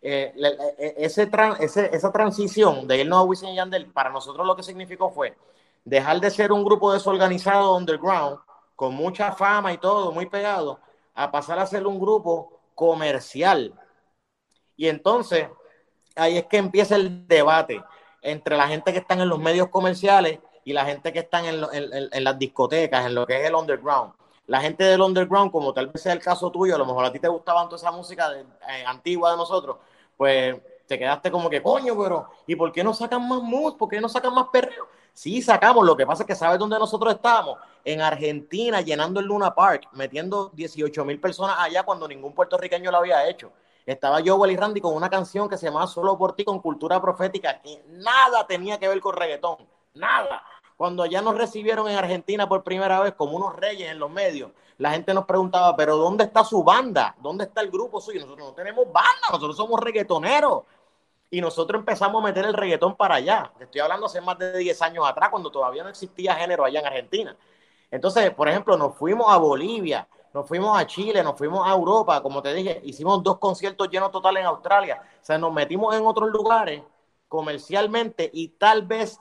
eh, eh, ese, esa transición de irnos a Wisin y Yandel, para nosotros lo que significó fue dejar de ser un grupo desorganizado underground con mucha fama y todo, muy pegado, a pasar a ser un grupo comercial. Y entonces, ahí es que empieza el debate entre la gente que están en los medios comerciales y la gente que están en, las discotecas, en lo que es el underground. La gente del underground, como tal vez sea el caso tuyo, a lo mejor a ti te gustaba toda esa música eh, antigua de nosotros, pues te quedaste como que, coño, pero ¿y por qué no sacan más mus? ¿Por qué no sacan más perreo? Sí, sacamos. Lo que pasa es que sabes dónde nosotros estábamos. En Argentina, llenando el Luna Park, metiendo 18 mil personas allá cuando ningún puertorriqueño lo había hecho. Estaba yo, y Randy, con una canción que se llamaba Solo por ti, con cultura profética, que nada tenía que ver con reggaetón. Nada. Cuando allá nos recibieron en Argentina por primera vez como unos reyes en los medios, la gente nos preguntaba, pero ¿dónde está su banda? ¿Dónde está el grupo suyo? Nosotros no tenemos banda, nosotros somos reggaetoneros y nosotros empezamos a meter el reggaetón para allá. estoy hablando hace más de 10 años atrás, cuando todavía no existía género allá en Argentina. Entonces, por ejemplo, nos fuimos a Bolivia, nos fuimos a Chile, nos fuimos a Europa, como te dije, hicimos dos conciertos llenos total en Australia. O sea, nos metimos en otros lugares comercialmente y tal vez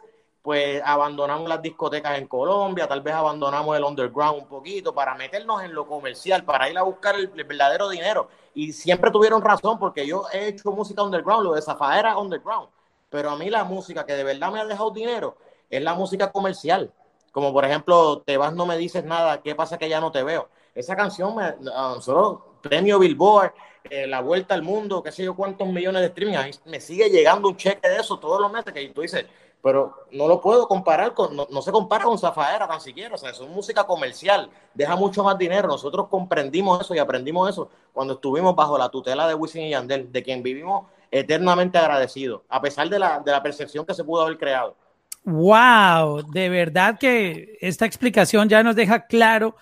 pues abandonamos las discotecas en Colombia, tal vez abandonamos el underground un poquito para meternos en lo comercial, para ir a buscar el, verdadero dinero. Y siempre tuvieron razón porque yo he hecho música underground, lo de Zafaera underground. Pero a mí la música que de verdad me ha dejado dinero es la música comercial. Como por ejemplo, te vas, no me dices nada, ¿qué pasa que ya no te veo? Esa canción, me, ah, solo premio Billboard, eh, la vuelta al mundo, qué sé yo cuántos millones de streaming, me sigue llegando un cheque de eso todos los meses que tú dices, pero no lo puedo comparar con, no, se compara con Zafaera tan siquiera, o sea, es música comercial, deja mucho más dinero, nosotros comprendimos eso y aprendimos eso cuando estuvimos bajo la tutela de Wisin y Yandel, de quien vivimos eternamente agradecidos, a pesar de la, de la percepción que se pudo haber creado. Wow, de verdad que esta explicación ya nos deja claro,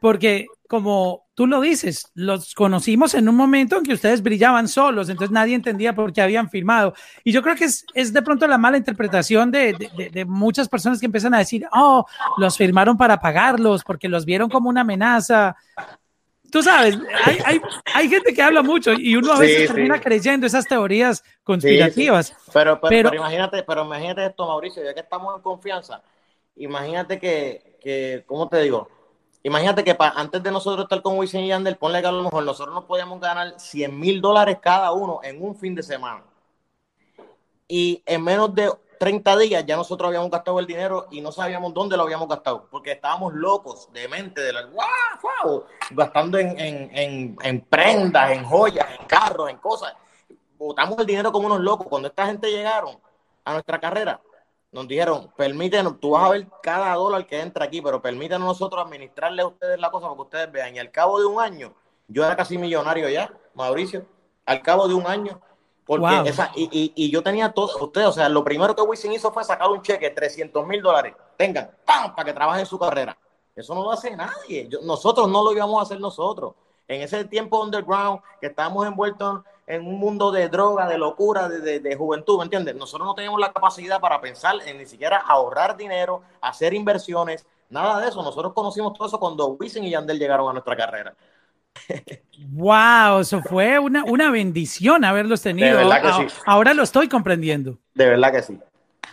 porque como tú lo dices, los conocimos en un momento en que ustedes brillaban solos, entonces nadie entendía por qué habían firmado. Y yo creo que es, es de pronto la mala interpretación de, de, muchas personas que empiezan a decir, oh, los firmaron para pagarlos porque los vieron como una amenaza. Tú sabes, hay, hay, hay gente que habla mucho y uno a veces termina creyendo esas teorías conspirativas. pero, pero, pero, imagínate, pero imagínate esto, Mauricio, ya que estamos en confianza, imagínate que, que ¿cómo te digo? Imagínate que antes de nosotros estar con Wisin y Yandel, ponle que a lo mejor nosotros nos podíamos ganar 100 mil dólares cada uno en un fin de semana. Y en menos de 30 días ya nosotros habíamos gastado el dinero y no sabíamos dónde lo habíamos gastado, porque estábamos locos, de mente, de la, wow, gastando en, en, en, prendas, en joyas, en carros, en cosas. Botamos el dinero como unos locos. Cuando esta gente llegaron a nuestra carrera, nos dijeron, permítenos, tú vas a ver cada dólar que entra aquí, pero permítanos nosotros administrarle a ustedes la cosa para que ustedes vean. Y al cabo de un año, yo era casi millonario ya, Mauricio, al cabo de un año. Porque esa, y, y, yo tenía todo, ustedes, o sea, lo primero que Wisin hizo fue sacar un cheque, 300 mil dólares, tengan, ¡pam! para que trabajen su carrera. Eso no lo hace nadie. nosotros no lo íbamos a hacer nosotros. En ese tiempo underground, que estábamos envueltos en un mundo de droga, de locura, de, juventud, ¿me entiendes? Nosotros no teníamos la capacidad para pensar en ni siquiera ahorrar dinero, hacer inversiones, nada de eso. Nosotros conocimos todo eso cuando Wisin y Yandel llegaron a nuestra carrera. Wow, eso fue una, una bendición haberlos tenido. Ahora lo estoy comprendiendo. De verdad que sí.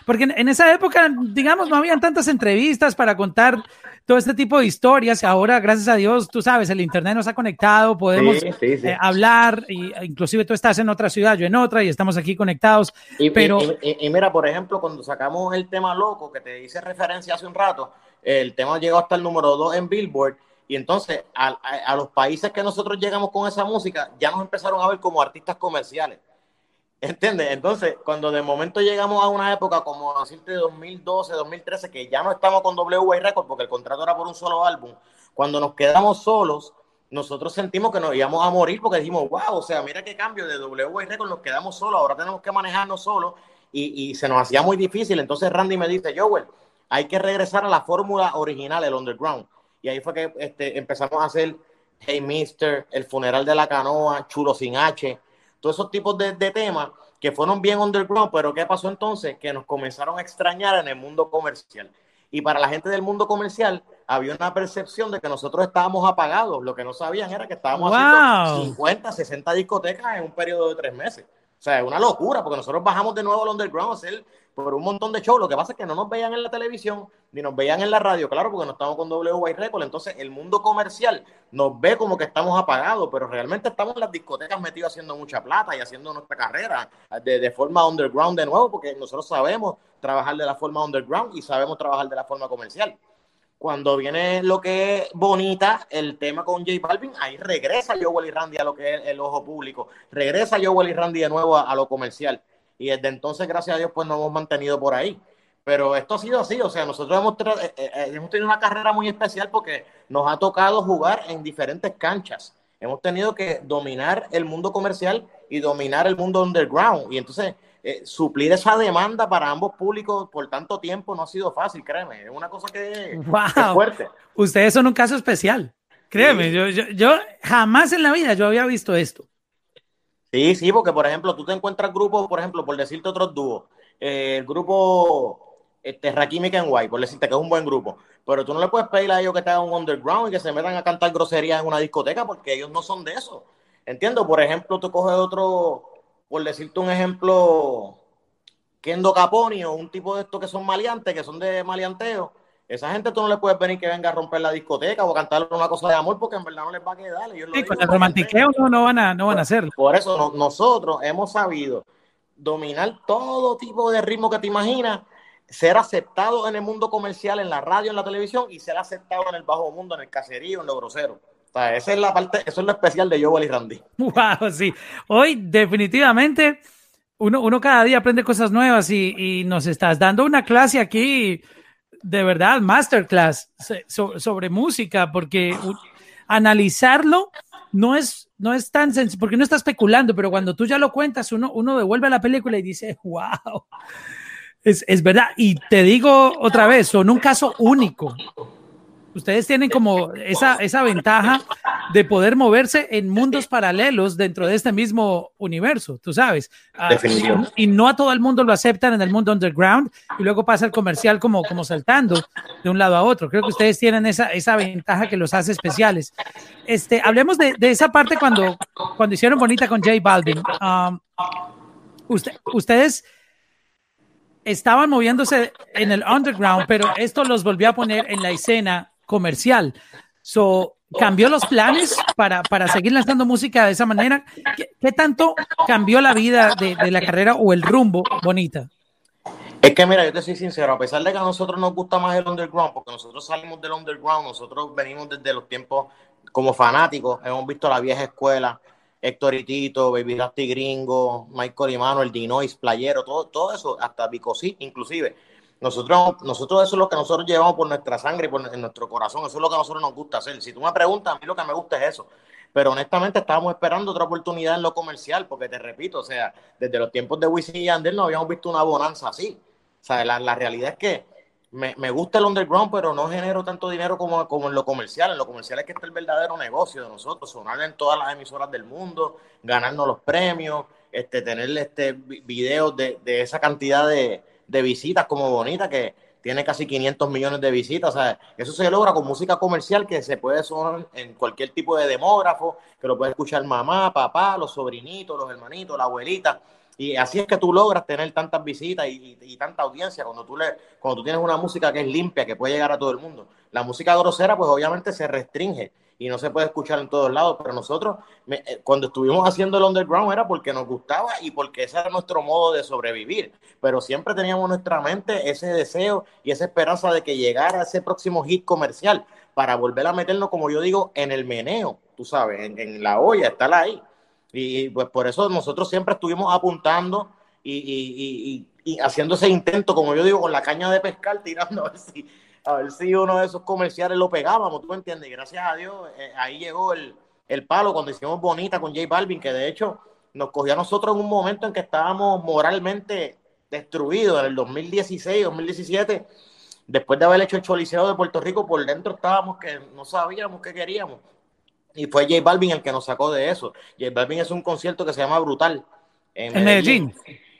Porque en, esa época, digamos, no habían tantas entrevistas para contar todo este tipo de historias. Ahora, gracias a Dios, tú sabes, el Internet nos ha conectado, podemos eh, hablar, y, e inclusive tú estás en otra ciudad, yo en otra, y estamos aquí conectados. Y, pero... y, mira, por ejemplo, cuando sacamos el tema loco, que te hice referencia hace un rato, el tema llegó hasta el número 2 en Billboard. Y entonces, a, a los países que nosotros llegamos con esa música, ya nos empezaron a ver como artistas comerciales. ¿Entiendes? Entonces, cuando de momento llegamos a una época como decirte 2012, 2013, que ya no estamos con WY Records porque el contrato era por un solo álbum, cuando nos quedamos solos, nosotros sentimos que nos íbamos a morir porque dijimos, wow, o sea, mira qué cambio de WY Records, nos quedamos solos, ahora tenemos que manejarnos solos y, y se nos hacía muy difícil. Entonces Randy me dice, Joel, hay que regresar a la fórmula original, el underground. Y ahí fue que este, empezamos a hacer Hey Mister, El funeral de la canoa, Chulo sin H todos esos tipos de, temas que fueron bien underground, pero ¿qué pasó entonces? Que nos comenzaron a extrañar en el mundo comercial. Y para la gente del mundo comercial había una percepción de que nosotros estábamos apagados. Lo que no sabían era que estábamos haciendo 50, 60 discotecas en un periodo de tres meses. O sea, es una locura, porque nosotros bajamos de nuevo al underground a hacer por un montón de shows. Lo que pasa es que no nos veían en la televisión ni nos veían en la radio, claro, porque no estamos con WY Record. Entonces, el mundo comercial nos ve como que estamos apagados, pero realmente estamos en las discotecas metidos haciendo mucha plata y haciendo nuestra carrera de, de forma underground de nuevo, porque nosotros sabemos trabajar de la forma underground y sabemos trabajar de la forma comercial. Cuando viene lo que es bonita, el tema con J Balvin, ahí regresa Joel y Randy a lo que es el ojo público, regresa Joel y Randy de nuevo a, a lo comercial y desde entonces, gracias a Dios, pues nos hemos mantenido por ahí. Pero esto ha sido así, o sea, nosotros hemos, eh, eh, eh, hemos tenido una carrera muy especial porque nos ha tocado jugar en diferentes canchas. Hemos tenido que dominar el mundo comercial y dominar el mundo underground. Y entonces, suplir esa demanda para ambos públicos por tanto tiempo no ha sido fácil, créeme. Es una cosa que es fuerte. Ustedes son un caso especial. Créeme, yo, yo, yo jamás en la vida yo había visto esto. Sí, sí, porque por ejemplo, tú te encuentras grupos, por ejemplo, por decirte otros dúos, eh, el grupo este, Rakimi Kenway, por decirte que es un buen grupo, pero tú no le puedes pedir a ellos que te hagan un underground y que se metan a cantar groserías en una discoteca porque ellos no son de eso. Entiendo, por ejemplo, tú coges otro, por decirte un ejemplo, Kendo Caponi o un tipo de estos que son maleantes, que son de maleanteo, esa gente tú no le puedes venir que venga a romper la discoteca o a cantarle una cosa de amor porque en verdad no les va a quedar. sí, con el romantiqueo no, no, van a, no van a hacerlo. Por eso nosotros hemos sabido dominar todo tipo de ritmo que te imaginas, ser aceptado en el mundo comercial, en la radio, en la televisión y ser aceptado en el bajo mundo, en el caserío, en lo grosero. O sea, esa es la parte, eso es lo especial de Joel y Randy. [laughs] Wow, sí. Hoy definitivamente uno, uno cada día aprende cosas nuevas y, y nos estás dando una clase aquí de verdad, masterclass sobre música, porque analizarlo no es, no es tan sencillo, porque no está especulando, pero cuando tú ya lo cuentas, uno, uno devuelve a la película y dice, [laughs] wow, es, es verdad. Y te digo otra vez, son un caso único ustedes tienen como esa, esa ventaja de poder moverse en mundos paralelos dentro de este mismo universo, tú sabes. Ah, y, no a todo el mundo lo aceptan en el mundo underground y luego pasa el comercial como, como saltando de un lado a otro. Creo que ustedes tienen esa, esa ventaja que los hace especiales. Este, hablemos de, de esa parte cuando, cuando hicieron Bonita con J Balvin. Um, usted, ustedes estaban moviéndose en el underground, pero esto los volvió a poner en la escena comercial. So, ¿Cambió los planes para, para seguir lanzando música de esa manera? ¿Qué, tanto cambió la vida de, de, la carrera o el rumbo bonita? Es que mira, yo te soy sincero, a pesar de que a nosotros nos gusta más el underground, porque nosotros salimos del underground, nosotros venimos desde los tiempos como fanáticos, hemos visto la vieja escuela, Héctor y Tito, Baby Rasty Gringo, Michael y el Dinois, Playero, todo, todo eso, hasta Bicosí, inclusive nosotros, nosotros eso es lo que nosotros llevamos por nuestra sangre y por nuestro corazón. Eso es lo que a nosotros nos gusta hacer. Si tú me preguntas, a mí lo que me gusta es eso. Pero honestamente estábamos esperando otra oportunidad en lo comercial, porque te repito, o sea, desde los tiempos de Wisin y Yandel no habíamos visto una bonanza así. O sea, la, la realidad es que me, me, gusta el underground, pero no genero tanto dinero como, como en lo comercial. En lo comercial es que está el verdadero negocio de nosotros, sonar en todas las emisoras del mundo, ganarnos los premios, este, tener este videos de, de esa cantidad de, de visitas como Bonita, que tiene casi 500 millones de visitas. O eso se logra con música comercial que se puede sonar en cualquier tipo de demógrafo, que lo puede escuchar mamá, papá, los sobrinitos, los hermanitos, la abuelita. Y así es que tú logras tener tantas visitas y, tanta audiencia cuando tú, le, cuando tú tienes una música que es limpia, que puede llegar a todo el mundo. La música grosera, pues obviamente se restringe y no se puede escuchar en todos lados, pero nosotros eh, cuando estuvimos haciendo el underground era porque nos gustaba y porque ese era nuestro modo de sobrevivir, pero siempre teníamos en nuestra mente ese deseo y esa esperanza de que llegara ese próximo hit comercial para volver a meternos, como yo digo, en el meneo, tú sabes, en, la olla, estar ahí. Y pues por eso nosotros siempre estuvimos apuntando y, y, haciendo ese intento, como yo digo, con la caña de pescar, [laughs] tirando a ver si a ver si uno de esos comerciales lo pegábamos, tú entiendes. Y gracias a Dios, eh, ahí llegó el, el, palo cuando hicimos Bonita con J Balvin, que de hecho nos cogió a nosotros en un momento en que estábamos moralmente destruidos, en el 2016, 2017, después de haber hecho el Choliseo de Puerto Rico, por dentro estábamos que no sabíamos qué queríamos. Y fue J Balvin el que nos sacó de eso. J Balvin es un concierto que se llama Brutal. En, Medellín.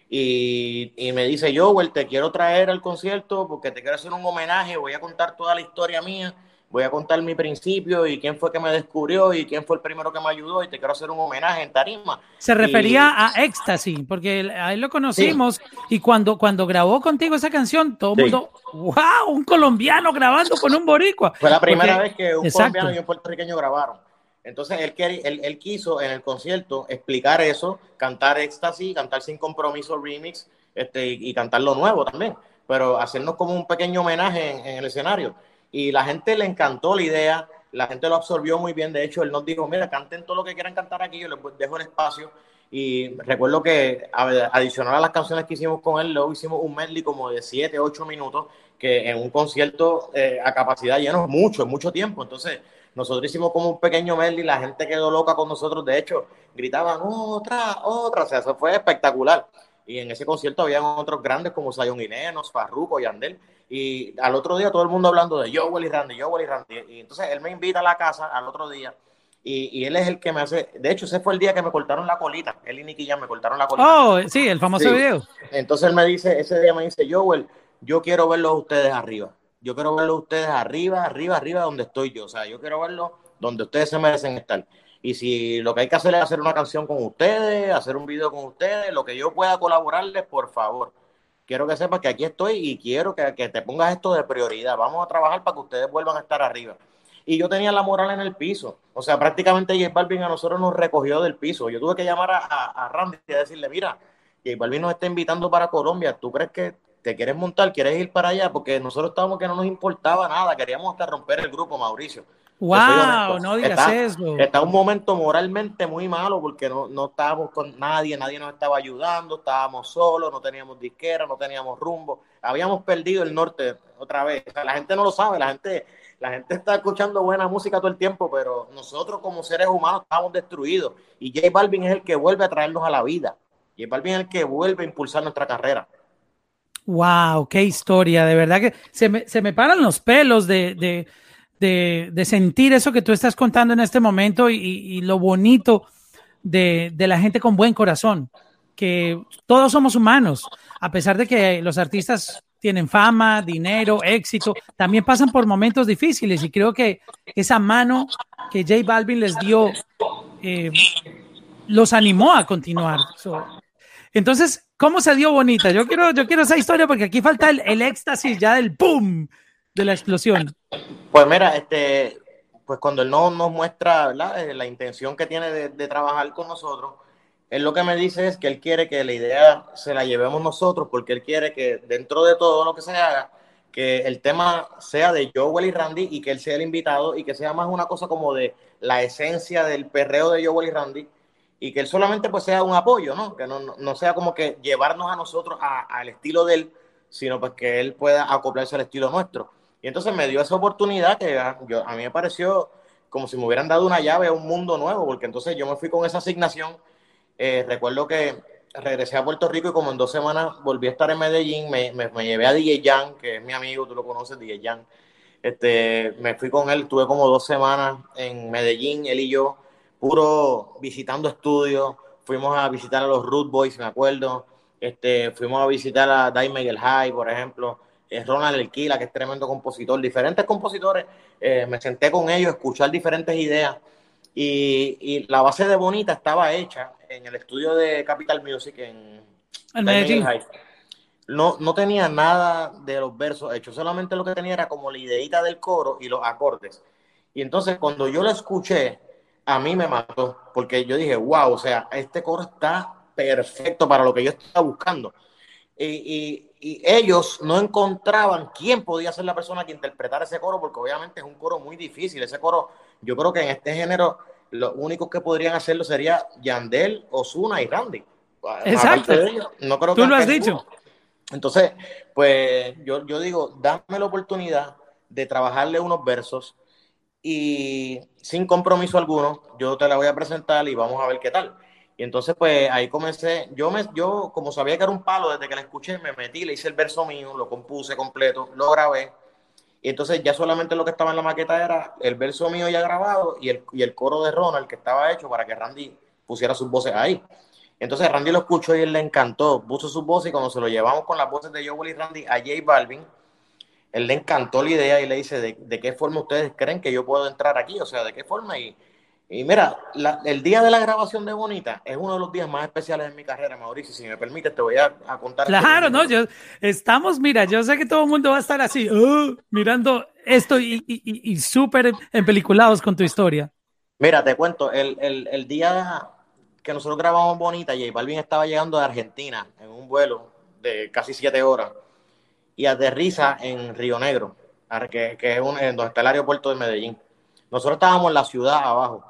Y, me dice, yo, te quiero traer al concierto porque te quiero hacer un homenaje, voy a contar toda la historia mía voy a contar mi principio y quién fue que me descubrió y quién fue el primero que me ayudó y te quiero hacer un homenaje en tarima. Se refería a Éxtasis, porque a él lo conocimos y cuando, cuando grabó contigo esa canción, todo el mundo, wow, un colombiano grabando con un boricua. Fue la primera vez que un colombiano y un puertorriqueño grabaron. Entonces él, él, él, quiso en el concierto explicar eso, cantar Éxtasis, cantar Sin Compromiso Remix este, y, cantar lo nuevo también, pero hacernos como un pequeño homenaje en el escenario y la gente le encantó la idea, la gente lo absorbió muy bien. De hecho, él nos dijo, mira, canten todo lo que quieran cantar aquí, yo les dejo el espacio. Y recuerdo que adicional a las canciones que hicimos con él, luego hicimos un medley como de 7, 8 minutos, que en un concierto eh, a capacidad lleno mucho, mucho tiempo. Entonces, nosotros hicimos como un pequeño medley, la gente quedó loca con nosotros, de hecho, gritaban otra, otra, o sea, eso fue espectacular. Y en ese concierto habían otros grandes como Zion Inenos, Farruko, Yandel, y al otro día todo el mundo hablando de Joel y Randy, Joel y Randy. Y entonces él me invita a la casa al otro día. Y, él es el que me hace. De hecho, ese fue el día que me cortaron la colita. Él y Nicky ya me cortaron la colita. Oh, sí, el famoso video. Entonces él me dice, ese día me dice, Joel, yo quiero verlos ustedes arriba. Yo quiero verlos ustedes arriba, arriba, arriba, donde estoy yo. O sea, yo quiero verlos donde ustedes se merecen estar. Y si lo que hay que hacer es hacer una canción con ustedes, hacer un video con ustedes, lo que yo pueda colaborarles, por favor quiero que sepas que aquí estoy y quiero que, te pongas esto de prioridad. Vamos a trabajar para que ustedes vuelvan a estar arriba. Y yo tenía la moral en el piso. O sea, prácticamente J Balvin a nosotros nos recogió del piso. Yo tuve que llamar a, a, Randy y decirle, mira, J Balvin nos está invitando para Colombia. ¿Tú crees que te quieres montar? ¿Quieres ir para allá? Porque nosotros estábamos que no nos importaba nada. Queríamos hasta romper el grupo, Mauricio. Wow, no digas está, eso. Está un momento moralmente muy malo porque no, no estábamos con nadie, nadie nos estaba ayudando, estábamos solos, no teníamos disquera, no teníamos rumbo, habíamos perdido el norte otra vez. la gente no lo sabe, la gente, la gente está escuchando buena música todo el tiempo, pero nosotros como seres humanos estamos destruidos y J Balvin es el que vuelve a traernos a la vida. J Balvin es el que vuelve a impulsar nuestra carrera. Wow, qué historia, de verdad que se me, se me paran los pelos de de, sentir eso que tú estás contando en este momento y, lo bonito de, la gente con buen corazón, que todos somos humanos, a pesar de que los artistas tienen fama, dinero, éxito, también pasan por momentos difíciles y creo que esa mano que J Balvin les dio eh, los animó a continuar. entonces, ¿cómo se dio bonita? Yo quiero, yo quiero esa historia porque aquí falta el, el éxtasis ya del ¡pum! de la explosión? Pues mira, este, pues cuando él no nos muestra eh, la intención que tiene de, trabajar con nosotros, él lo que me dice es que él quiere que la idea se la llevemos nosotros, porque él quiere que dentro de todo lo que se haga, que el tema sea de Joel y Randy y que él sea el invitado y que sea más una cosa como de la esencia del perreo de Joel y Randy y que él solamente pues sea un apoyo, ¿no? Que no, no sea como que llevarnos a nosotros al estilo de él, sino pues que él pueda acoplarse al estilo nuestro. Y entonces me dio esa oportunidad que a, yo, a mí me pareció como si me hubieran dado una llave a un mundo nuevo, porque entonces yo me fui con esa asignación. Eh, recuerdo que regresé a Puerto Rico y como en dos semanas volví a estar en Medellín, me, me, llevé a DJ Jan, que es mi amigo, tú lo conoces, DJ Jan. Este, me fui con él, tuve como dos semanas en Medellín, él y yo, puro visitando estudios, fuimos a visitar a los Root Boys, me acuerdo, este, fuimos a visitar a Dime High, por ejemplo, es Ronald Elquila, que es tremendo compositor, diferentes compositores, eh, me senté con ellos, escuchar diferentes ideas y, la base de Bonita estaba hecha en el estudio de Capital Music en, Medellín. No, no tenía nada de los versos hechos, solamente lo que tenía era como la ideita del coro y los acordes. Y entonces cuando yo lo escuché, a mí me mató, porque yo dije, wow, o sea, este coro está perfecto para lo que yo estaba buscando. y, y ellos no encontraban quién podía ser la persona que interpretara ese coro, porque obviamente es un coro muy difícil. Ese coro, yo creo que en este género, los únicos que podrían hacerlo sería Yandel, Osuna y Randy. Exacto. no creo Tú lo has dicho. Entonces, pues yo, yo digo, dame la oportunidad de trabajarle unos versos y sin compromiso alguno, yo te la voy a presentar y vamos a ver qué tal. Y entonces, pues ahí comencé. Yo, me, yo como sabía que era un palo, desde que la escuché, me metí, le hice el verso mío, lo compuse completo, lo grabé. Y entonces ya solamente lo que estaba en la maqueta era el verso mío ya grabado y el, y el coro de Ronald que estaba hecho para que Randy pusiera sus voces ahí. Entonces Randy lo escuchó y él le encantó, puso sus voces y cuando se lo llevamos con las voces de Joel y Randy a J Balvin, él le encantó la idea y le dice, ¿de, qué forma ustedes creen que yo puedo entrar aquí? O sea, ¿de qué forma? Y, y mira, el día de la grabación de Bonita es uno de los días más especiales en mi carrera, Mauricio. Si me permite, te voy a, contar. Claro, no, yo, estamos, mira, yo sé que todo el mundo va a estar así, uh, mirando esto y, y, y súper empeliculados con tu historia. Mira, te cuento, el, el, el día que nosotros grabamos Bonita, J Balvin estaba llegando de Argentina en un vuelo de casi siete horas y aterriza en Río Negro, que, es un, donde está el aeropuerto de Medellín. Nosotros estábamos en la ciudad abajo.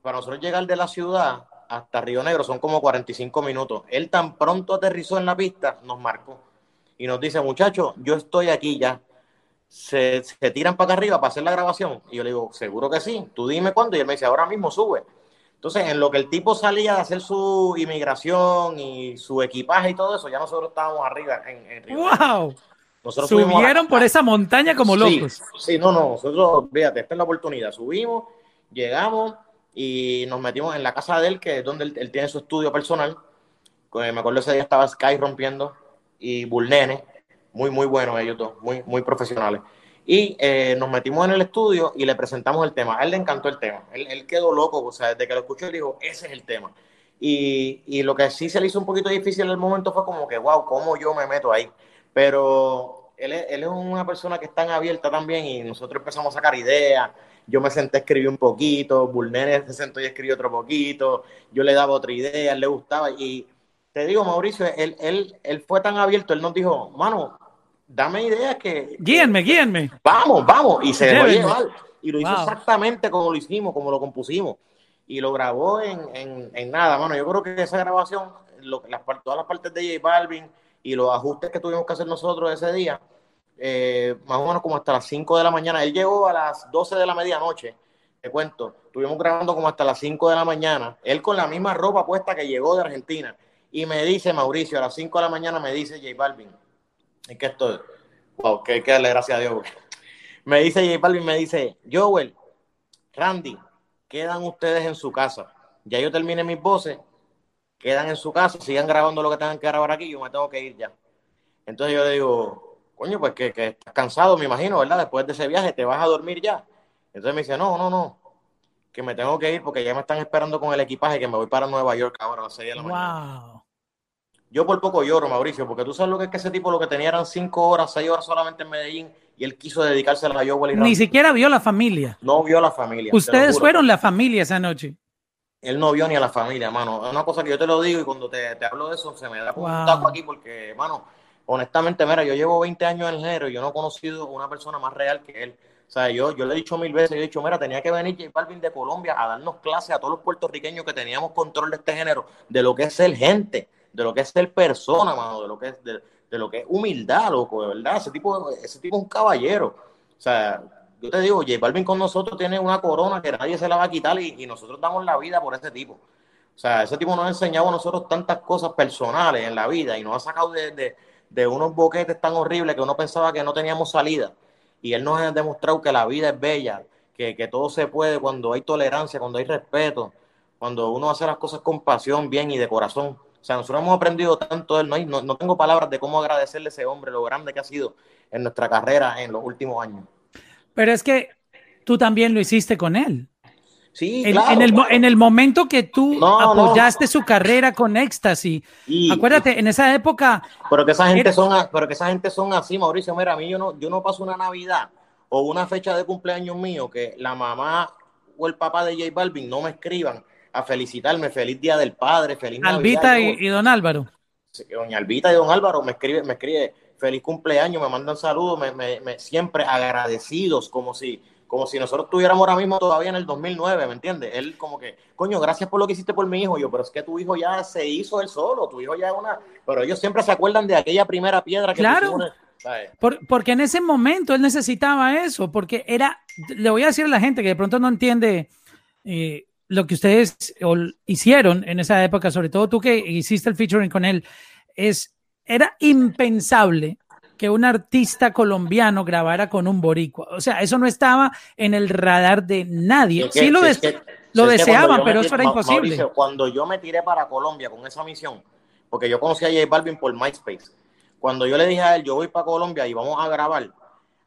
Para nosotros llegar de la ciudad hasta Río Negro son como 45 minutos. Él tan pronto aterrizó en la pista, nos marcó y nos dice, muchachos, yo estoy aquí ya. Se, tiran para acá arriba para hacer la grabación. Y yo le digo, seguro que sí, tú dime cuándo. Y él me dice, ahora mismo sube. Entonces, en lo que el tipo salía de hacer su inmigración y su equipaje y todo eso, ya nosotros estábamos arriba en, en Río. ¡Wow! Subieron por esa montaña como locos. Sí, no, no, nosotros, fíjate, esta es la oportunidad. Subimos, llegamos y nos metimos en la casa de él, que es donde él, tiene su estudio personal. Me acuerdo ese día estaba Sky rompiendo y Bullnene, muy, muy buenos ellos dos, muy, muy profesionales. Y eh, nos metimos en el estudio y le presentamos el tema. A él le encantó el tema. Él, quedó loco, o sea, desde que lo escuchó, él dijo, ese es el tema. Y, y, lo que sí se le hizo un poquito difícil en el momento fue como que, wow, ¿cómo yo me meto ahí? Pero él es, él es una persona que es tan abierta también y nosotros empezamos a sacar ideas. Yo me senté a escribir un poquito, Bulnene se sentó y escribió otro poquito, yo le daba otra idea, él le gustaba. Y te digo, Mauricio, él, él, él fue tan abierto, él nos dijo, mano, dame ideas que... Guíenme, guíenme. Vamos, vamos. Y se dejó llevar. Y lo hizo exactamente como lo hicimos, como lo compusimos. Y lo grabó en, en, en nada, mano. Yo creo que esa grabación, lo, las, todas las partes de J Balvin, y los ajustes que tuvimos que hacer nosotros ese día, eh, más o menos como hasta las 5 de la mañana. Él llegó a las 12 de la medianoche, te cuento. Estuvimos grabando como hasta las 5 de la mañana. Él con la misma ropa puesta que llegó de Argentina. Y me dice Mauricio, a las 5 de la mañana me dice J Balvin. ¿En qué estoy? Wow, que, que darle gracias a Dios. [laughs] Me dice J Balvin, me dice, Joel, Randy, quedan ustedes en su casa. Ya yo terminé mis voces quedan en su casa, sigan grabando lo que tengan que grabar aquí, yo me tengo que ir ya. Entonces yo le digo, coño, pues que, estás cansado, me imagino, ¿verdad? Después de ese viaje, ¿te vas a dormir ya? Entonces me dice, no, no, no, que me tengo que ir porque ya me están esperando con el equipaje que me voy para Nueva York ahora a las 6 de la mañana. Yo por poco lloro, Mauricio, porque tú sabes lo que es que ese tipo lo que tenía eran 5 horas, 6 horas solamente en Medellín y él quiso dedicarse a la Joel y Ni siquiera vio la familia. No vio la familia. Ustedes fueron la familia esa noche él no vio ni a la familia, mano. Es una cosa que yo te lo digo y cuando te, hablo de eso se me da como un taco aquí porque, mano, honestamente, mira, yo llevo 20 años en el género y yo no he conocido una persona más real que él. O sea, yo, yo le he dicho mil veces, yo he dicho, mira, tenía que venir J Balvin de Colombia a darnos clases a todos los puertorriqueños que teníamos control de este género, de lo que es ser gente, de lo que es ser persona, mano, de lo que es, de, de lo que es humildad, loco, de verdad. Ese tipo, ese tipo es un caballero. O sea, yo te digo, J Balvin con nosotros tiene una corona que nadie se la va a quitar y, nosotros damos la vida por ese tipo. O sea, ese tipo nos ha enseñado a nosotros tantas cosas personales en la vida y nos ha sacado de, unos boquetes tan horribles que uno pensaba que no teníamos salida. Y él nos ha demostrado que la vida es bella, que, todo se puede cuando hay tolerancia, cuando hay respeto, cuando uno hace las cosas con pasión, bien y de corazón. O sea, nosotros hemos aprendido tanto de él, no, no tengo palabras de cómo agradecerle a ese hombre, lo grande que ha sido en nuestra carrera en los últimos años. Pero es que tú también lo hiciste con él. Sí, en, claro, en, el, en, el, momento que tú apoyaste su carrera con éxtasis, acuérdate, en esa época. Pero que esa gente son, pero que esa gente son así, Mauricio. Mira, a mí yo no, yo no paso una Navidad o una fecha de cumpleaños mío que la mamá o el papá de J Balvin no me escriban a felicitarme, feliz día del padre, feliz Albita Navidad. Y, y, don Álvaro. doña Albita y don Álvaro me escribe, me escribe feliz cumpleaños, me mandan saludos, me, me, siempre agradecidos, como si, como si nosotros estuviéramos ahora mismo todavía en el 2009, ¿me entiendes? Él como que, coño, gracias por lo que hiciste por mi hijo, yo, pero es que tu hijo ya se hizo él solo, tu hijo ya es una, pero ellos siempre se acuerdan de aquella primera piedra que claro. porque en ese momento él necesitaba eso, porque era, le voy a decir a la gente que de pronto no entiende eh, lo que ustedes hicieron en esa época, sobre todo tú que hiciste el featuring con él, es era impensable que un artista colombiano grabara con un boricua. O sea, eso no estaba en el radar de nadie. sí lo, lo deseaban, pero eso era imposible. cuando yo me tiré para Colombia con esa misión, porque yo conocí a J Balvin por MySpace, cuando yo le dije a él, yo voy para Colombia y vamos a grabar,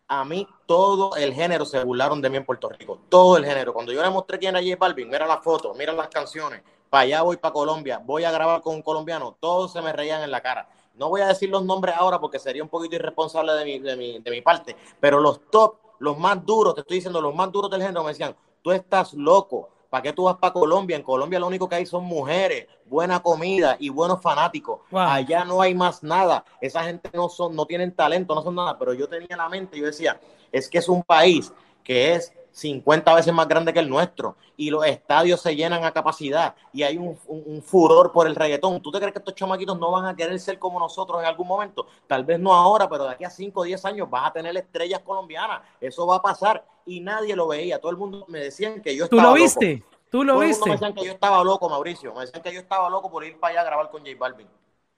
a mí todo el género se burlaron de mí en Puerto Rico, todo el género. Cuando yo le mostré quién era J Balvin, mira las fotos, mira las canciones, para allá voy para Colombia, voy a grabar con un colombiano, todos se me reían en la cara. No voy a decir los nombres ahora porque sería un poquito irresponsable de mi, de mi, de mi parte, pero los top, los más duros, te estoy diciendo, los más duros del género me decían, tú estás loco, ¿Para qué tú vas para Colombia? En Colombia lo único que hay son mujeres, buena comida y buenos fanáticos. Allá no hay más nada. Esa gente no son, no tienen talento, no son nada. Pero yo tenía la mente, yo decía, es que es un país que es 50 veces más grande que el nuestro y los estadios se llenan a capacidad y hay un, furor por el reggaetón. ¿Tú te crees que estos chamaquitos no van a querer ser como nosotros en algún momento? Tal vez no ahora, pero de aquí a 5 o 10 años vas a tener estrellas colombianas. Eso va a pasar y nadie lo veía. Todo el mundo me decían que yo estaba ¿Tú lo viste? ¿Tú lo viste? me decían que yo estaba loco, Mauricio. Me decían que yo estaba loco por ir para allá a grabar con J Balvin.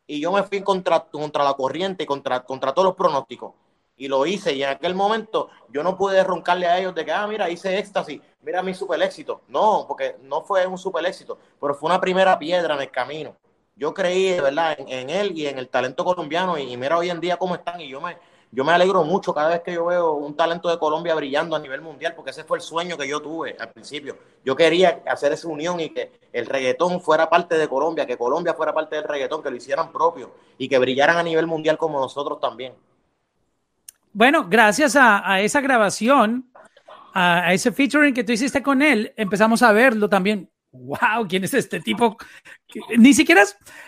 Y yo me fui contra, contra la corriente, contra, contra todos los pronósticos y lo hice. Y en aquel momento yo no pude roncarle a ellos de que, ah, mira, hice éxtasis, mira mi super éxito. No, porque no fue un super éxito, pero fue una primera piedra en el camino. Yo creí, de verdad, en, él y en el talento colombiano y, mira hoy en día cómo están y yo me, yo me alegro mucho cada vez que yo veo un talento de Colombia brillando a nivel mundial, porque ese fue el sueño que yo tuve al principio. Yo quería hacer esa unión y que el reggaetón fuera parte de Colombia, que Colombia fuera parte del reggaetón, que lo hicieran propio y que brillaran a nivel mundial como nosotros también. Bueno, gracias a, esa grabación, a, ese featuring que tú hiciste con él, empezamos a verlo también. ¡Wow! ¿Quién es este tipo? Ni siquiera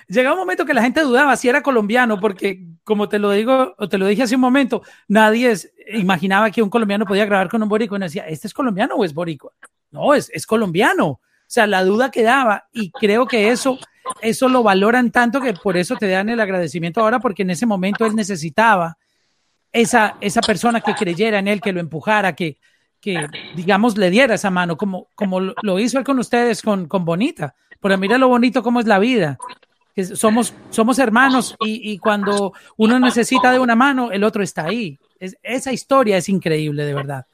llega un momento que la gente dudaba si era colombiano, porque como te lo digo, o te lo dije hace un momento, nadie imaginaba que un colombiano podía grabar con un boricua y decía, ¿este es colombiano o es boricua? No, es, es colombiano. O sea, la duda quedaba y creo que eso, eso lo valoran tanto que por eso te dan el agradecimiento ahora, porque en ese momento él necesitaba esa, esa persona que creyera en él, que lo empujara, que, que digamos, le diera esa mano, como, como lo hizo él con ustedes, con, con Bonita. Pero mira lo bonito cómo es la vida. Que somos, somos hermanos y, y, cuando uno necesita de una mano, el otro está ahí. Es, esa historia es increíble, de verdad.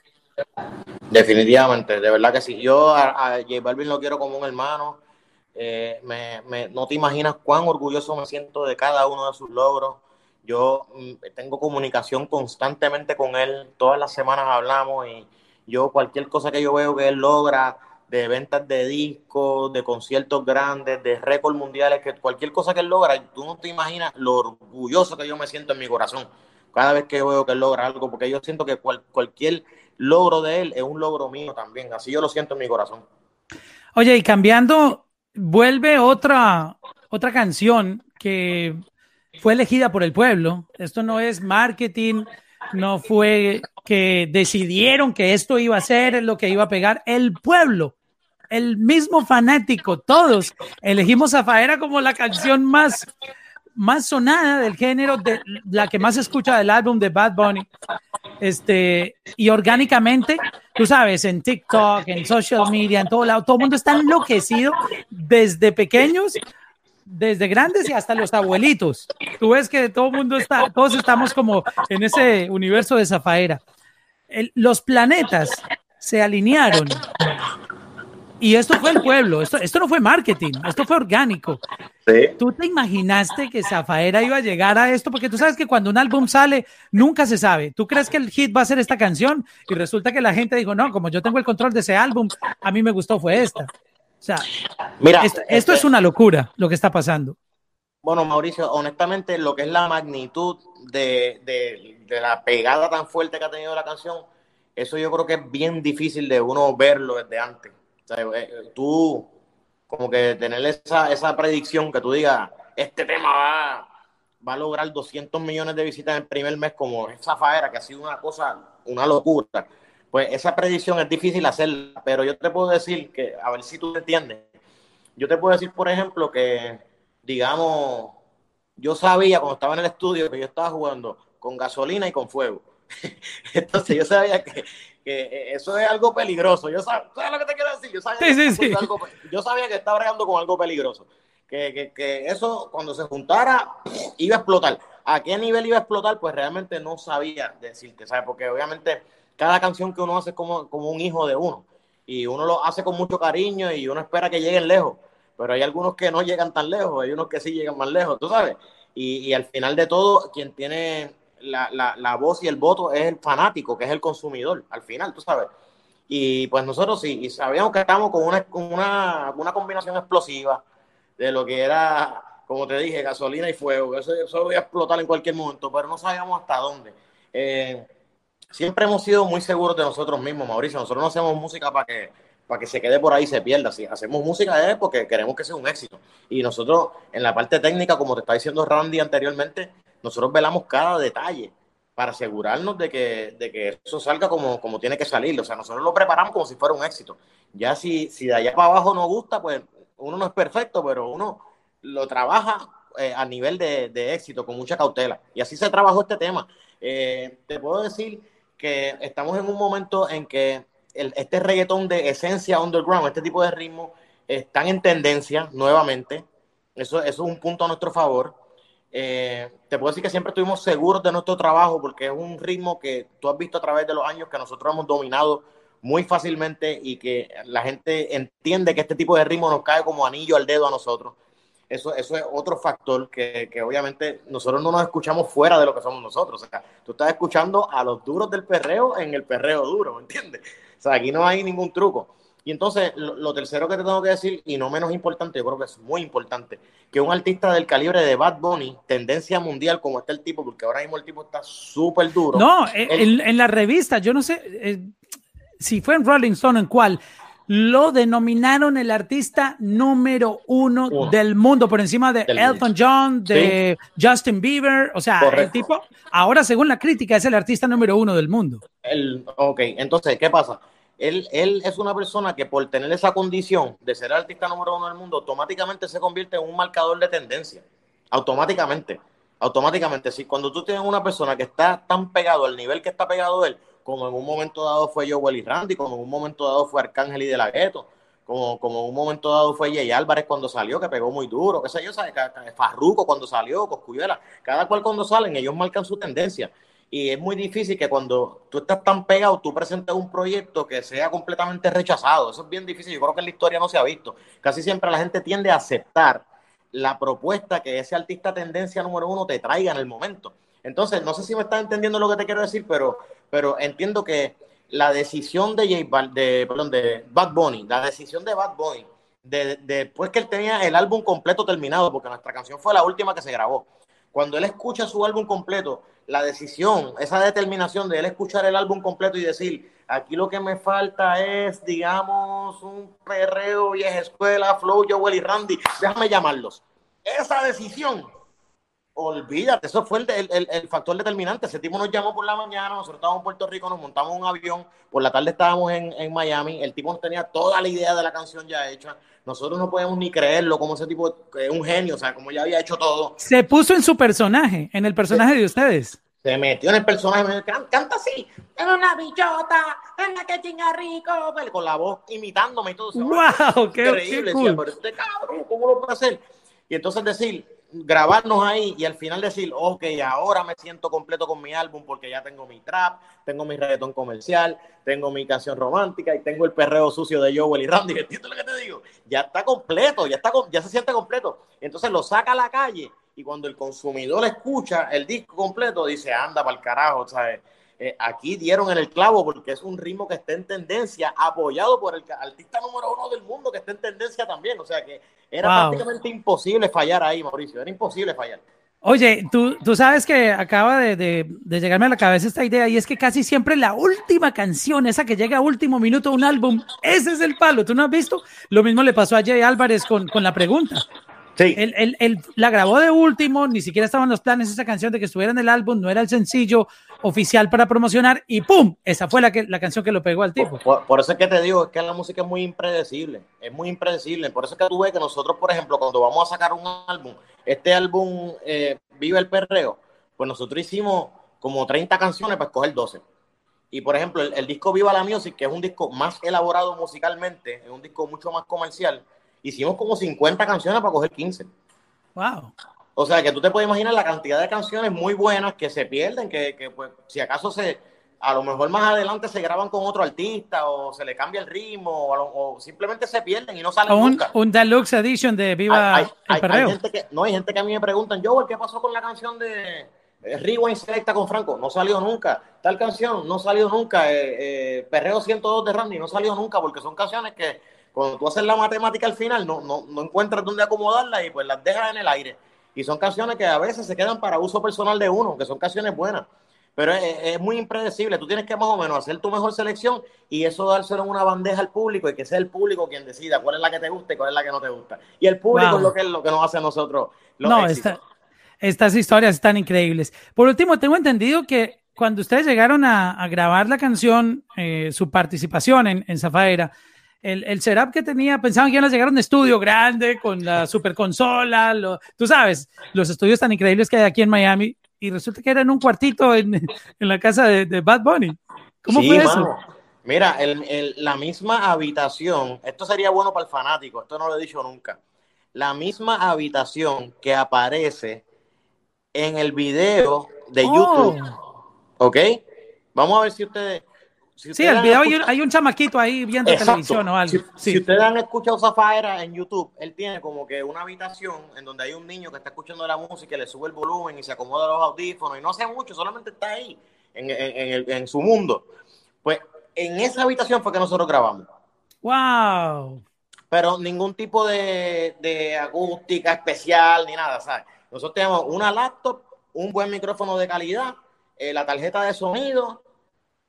Definitivamente, de verdad que sí. Yo a, a J Balvin lo quiero como un hermano. Eh, me, me, no te imaginas cuán orgulloso me siento de cada uno de sus logros. Yo mm, tengo comunicación constantemente con él, todas las semanas hablamos y yo cualquier cosa que yo veo que él logra, de ventas de discos, de conciertos grandes, de récords mundiales, que cualquier cosa que él logra, tú no te imaginas lo orgulloso que yo me siento en mi corazón cada vez que veo que él logra algo, porque yo siento que cualquier logro de él es un logro mío también, así yo lo siento en mi corazón. Oye, y cambiando, vuelve otra, otra canción que fue elegida por el pueblo. Esto no es marketing, no fue que decidieron que esto iba a ser lo que iba a pegar. El pueblo, el mismo fanático, todos elegimos a Faera como la canción más, más sonada del género, de, la que más se escucha del álbum de Bad Bunny. Este, y orgánicamente, tú sabes, en TikTok, en social media, en todo lado, todo el mundo está enloquecido desde pequeños desde grandes y hasta los abuelitos. Tú ves que todo el mundo está, todos estamos como en ese universo de Zafaera. los planetas se alinearon. Y esto fue el pueblo, esto, esto no fue marketing, esto fue orgánico. ¿Tú te imaginaste que Zafaera iba a llegar a esto? Porque tú sabes que cuando un álbum sale, nunca se sabe. ¿Tú crees que el hit va a ser esta canción? Y resulta que la gente dijo, no, como yo tengo el control de ese álbum, a mí me gustó fue esta. O sea, Mira, esto, es este una locura lo que está pasando. Bueno, Mauricio, honestamente, lo que es la magnitud de, de, la pegada tan fuerte que ha tenido la canción, eso yo creo que es bien difícil de uno verlo desde antes. O sea, eh, tú, como que tener esa, esa predicción que tú digas, este tema va, va a lograr 200 millones de visitas en el primer mes, como esa faera, que ha sido una cosa, una locura pues esa predicción es difícil hacerla, pero yo te puedo decir que, a ver si tú entiendes, yo te puedo decir, por ejemplo, que, digamos, yo sabía cuando estaba en el estudio que yo estaba jugando con gasolina y con fuego. [laughs] Entonces yo sabía que, eso es algo peligroso. Yo ¿Sabes lo que te quiero decir? Yo sabía, que estaba regando con algo peligroso. Que, que, eso cuando se juntara iba a explotar. ¿A qué nivel iba a explotar? Pues realmente no sabía decirte, ¿sabes? Porque obviamente cada canción que uno hace es como, como un hijo de uno. Y uno lo hace con mucho cariño y uno espera que lleguen lejos. Pero hay algunos que no llegan tan lejos, hay unos que sí llegan más lejos, tú sabes. Y, y al final de todo, quien tiene la, la, la, voz y el voto es el fanático, que es el consumidor, al final, tú sabes. Y pues nosotros sí, y sabíamos que estábamos con una, con una, una combinación explosiva de lo que era, como te dije, gasolina y fuego, eso, eso voy a explotar en cualquier momento, pero no sabíamos hasta dónde. Eh, siempre hemos sido muy seguros de nosotros mismos, Mauricio. Nosotros no hacemos música para que, para que se quede por ahí y se pierda. Si hacemos música es porque queremos que sea un éxito. Y nosotros, en la parte técnica, como te está diciendo Randy anteriormente, nosotros velamos cada detalle para asegurarnos de que, de que eso salga como, como tiene que salir. O sea, nosotros lo preparamos como si fuera un éxito. Ya si, si de allá para abajo nos gusta, pues uno no es perfecto, pero uno lo trabaja eh, a nivel de, de, éxito, con mucha cautela. Y así se trabajó este tema. Eh, te puedo decir que estamos en un momento en que el, este reggaetón de esencia underground, este tipo de ritmo, están en tendencia nuevamente. Eso, eso es un punto a nuestro favor. Eh, te puedo decir que siempre estuvimos seguros de nuestro trabajo porque es un ritmo que tú has visto a través de los años que nosotros hemos dominado muy fácilmente y que la gente entiende que este tipo de ritmo nos cae como anillo al dedo a nosotros. Eso, eso es otro factor que, que, obviamente nosotros no nos escuchamos fuera de lo que somos nosotros. O sea, tú estás escuchando a los duros del perreo en el perreo duro, ¿me entiendes? O sea, aquí no hay ningún truco. Y entonces, lo, lo, tercero que te tengo que decir, y no menos importante, yo creo que es muy importante, que un artista del calibre de Bad Bunny, tendencia mundial como está el tipo, porque ahora mismo el tipo está súper duro. No, él, en, en, la revista, yo no sé eh, si fue en Rolling Stone, en cuál, lo denominaron el artista número uno oh. del mundo, por encima de Elton John, de sí. Justin Bieber. O sea, Correcto. el tipo, ahora según la crítica, es el artista número uno del mundo. El, ok, entonces, ¿qué pasa? Él, él, es una persona que por tener esa condición de ser artista número uno del mundo, automáticamente se convierte en un marcador de tendencia. Automáticamente. Automáticamente. Si cuando tú tienes una persona que está tan pegado al nivel que está pegado él, como en un momento dado fue Joel y Randy, como en un momento dado fue Arcángel y De La Ghetto, como, como en un momento dado fue Jay Álvarez cuando salió, que pegó muy duro, qué sé yo, ¿sabes? Farruco cuando salió, Coscuyuela, cada cual cuando salen, ellos marcan su tendencia. Y es muy difícil que cuando tú estás tan pegado, tú presentes un proyecto que sea completamente rechazado. Eso es bien difícil. Yo creo que en la historia no se ha visto. Casi siempre la gente tiende a aceptar la propuesta que ese artista tendencia número uno te traiga en el momento. Entonces, no sé si me estás entendiendo lo que te quiero decir, pero, pero entiendo que la decisión de, J, de, perdón, de Bad Bunny, la decisión de Bad Bunny, de, de, después que él tenía el álbum completo terminado, porque nuestra canción fue la última que se grabó, cuando él escucha su álbum completo, la decisión, esa determinación de él escuchar el álbum completo y decir, aquí lo que me falta es, digamos, un perreo, vieja escuela, Flow, Joel y Randy, déjame llamarlos. Esa decisión olvídate, eso fue el, el, el, factor determinante. Ese tipo nos llamó por la mañana, nosotros estábamos en Puerto Rico, nos montamos un avión, por la tarde estábamos en, en, Miami, el tipo nos tenía toda la idea de la canción ya hecha. Nosotros no podemos ni creerlo, como ese tipo es un genio, o sea, como ya había hecho todo. Se puso en su personaje, en el personaje se, de ustedes. Se metió en el personaje, me canta, canta así, en una bichota, en la que chinga rico, con la voz imitándome y todo. ¡Wow! ¡Qué increíble! Qué cool. pero este cabrón, ¿cómo lo puede hacer? Y entonces decir, grabarnos ahí y al final decir, ok, ahora me siento completo con mi álbum porque ya tengo mi trap, tengo mi reggaetón comercial, tengo mi canción romántica y tengo el perreo sucio de Joel y Randy, ¿entiendes lo? Ya está completo, ya, está, ya se siente completo. Entonces lo saca a la calle y cuando el consumidor escucha el disco completo, dice, anda para el carajo, ¿sabes? Eh, aquí dieron en el clavo porque es un ritmo que está en tendencia, apoyado por el artista número uno del mundo que está en tendencia también. O sea que era wow. prácticamente imposible fallar ahí, Mauricio. Era imposible fallar. Oye, tú, tú sabes que acaba de, de, de, llegarme a la cabeza esta idea y es que casi siempre la última canción, esa que llega a último minuto de un álbum, ese es el palo. ¿Tú no has visto? Lo mismo le pasó a Jay Álvarez con, con la pregunta. Sí. Él, él, él, la grabó de último, ni siquiera estaban los planes esa canción de que estuviera en el álbum, no era el sencillo oficial para promocionar y ¡pum! Esa fue la, que, la canción que lo pegó al tipo. Por, por, eso es que te digo, es que la música es muy impredecible, es muy impredecible. Por eso es que tú ves que nosotros, por ejemplo, cuando vamos a sacar un álbum, este álbum eh, Vive el Perreo, pues nosotros hicimos como 30 canciones para escoger 12. Y por ejemplo, el, el disco Viva la Music, que es un disco más elaborado musicalmente, es un disco mucho más comercial, hicimos como 50 canciones para coger 15. Wow. O sea, que tú te puedes imaginar la cantidad de canciones muy buenas que se pierden, que, que pues, si acaso se, a lo mejor más adelante se graban con otro artista o se le cambia el ritmo o, lo, o simplemente se pierden y no salen un, nunca. Un deluxe edition de Viva hay, hay, el Perreo. Hay gente que, no, hay gente que a mí me preguntan, yo, ¿qué pasó con la canción de Rewind Selecta con Franco, no salió nunca. Tal canción, no salió nunca. Eh, eh, Perreo 102 de Randy, no salió nunca, porque son canciones que cuando tú haces la matemática al final, no, no, no encuentras dónde acomodarlas y pues las dejas en el aire. Y son canciones que a veces se quedan para uso personal de uno, que son canciones buenas. Pero es, muy impredecible. Tú tienes que más o menos hacer tu mejor selección y eso dárselo en una bandeja al público y que sea el público quien decida cuál es la que te gusta y cuál es la que no te gusta. Y el público es lo que, es lo que nos hace a nosotros. no, estas historias están increíbles. Por último, tengo entendido que cuando ustedes llegaron a, grabar la canción, eh, su participación en, en Zafaera, el, el, setup que tenía, pensaban que iban a llegar a un estudio grande con la super consola, lo, tú sabes, los estudios tan increíbles que hay aquí en Miami, y resulta que era en un cuartito en, en la casa de, de, Bad Bunny. ¿Cómo fue eso? Mira, el, el, la misma habitación, esto sería bueno para el fanático, esto no lo he dicho nunca. La misma habitación que aparece en el video de oh. YouTube. ¿Ok? Vamos a ver si ustedes. Si sí, el video hay un, chamaquito ahí viendo televisión o algo. Si, ustedes han escuchado Zafaera en YouTube, él tiene como que una habitación en donde hay un niño que está escuchando la música, y le sube el volumen y se acomoda los audífonos y no hace mucho, solamente está ahí en, en, en su mundo. Pues en esa habitación fue que nosotros grabamos. ¡Wow! Pero ningún tipo de, de acústica especial ni nada, ¿sabes? Nosotros tenemos una laptop, un buen micrófono de calidad, eh, la tarjeta de sonido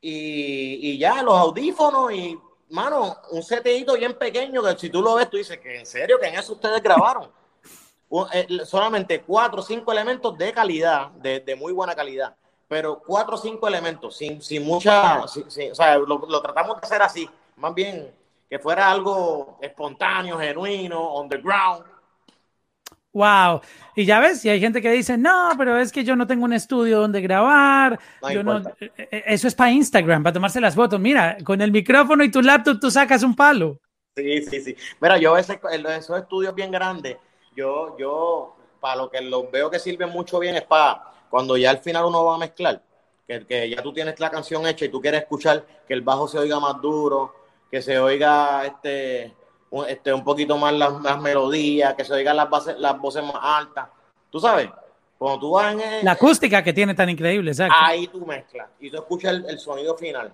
y, ya los audífonos y, mano, un setito bien pequeño que si tú lo ves, tú dices que en serio, que en eso ustedes grabaron. [laughs] Eh, solamente cuatro o cinco elementos de calidad, de, muy buena calidad, pero cuatro o cinco elementos, sin, sin mucha, o sea, lo, lo, tratamos de hacer así, más bien que fuera algo espontáneo, genuino, on the ground, Wow. Y ya ves, y hay gente que dice, no, pero es que yo no tengo un estudio donde grabar. Eh, eh, eso es para Instagram, para tomarse las fotos. Mira, con el micrófono y tu laptop tú sacas un palo. Sí, sí, sí. Mira, yo ese, esos estudios bien grandes, yo, yo, para lo que los veo que sirven mucho bien es para cuando ya al final uno va a mezclar, que, que ya tú tienes la canción hecha y tú quieres escuchar que el bajo se oiga más duro, que se oiga este este, un poquito más las, melodías, que se oigan las, bases, las voces más altas. Tú sabes, cuando tú vas en La acústica que tiene tan increíble, exacto. Ahí tú mezclas y tú escuchas el, sonido final.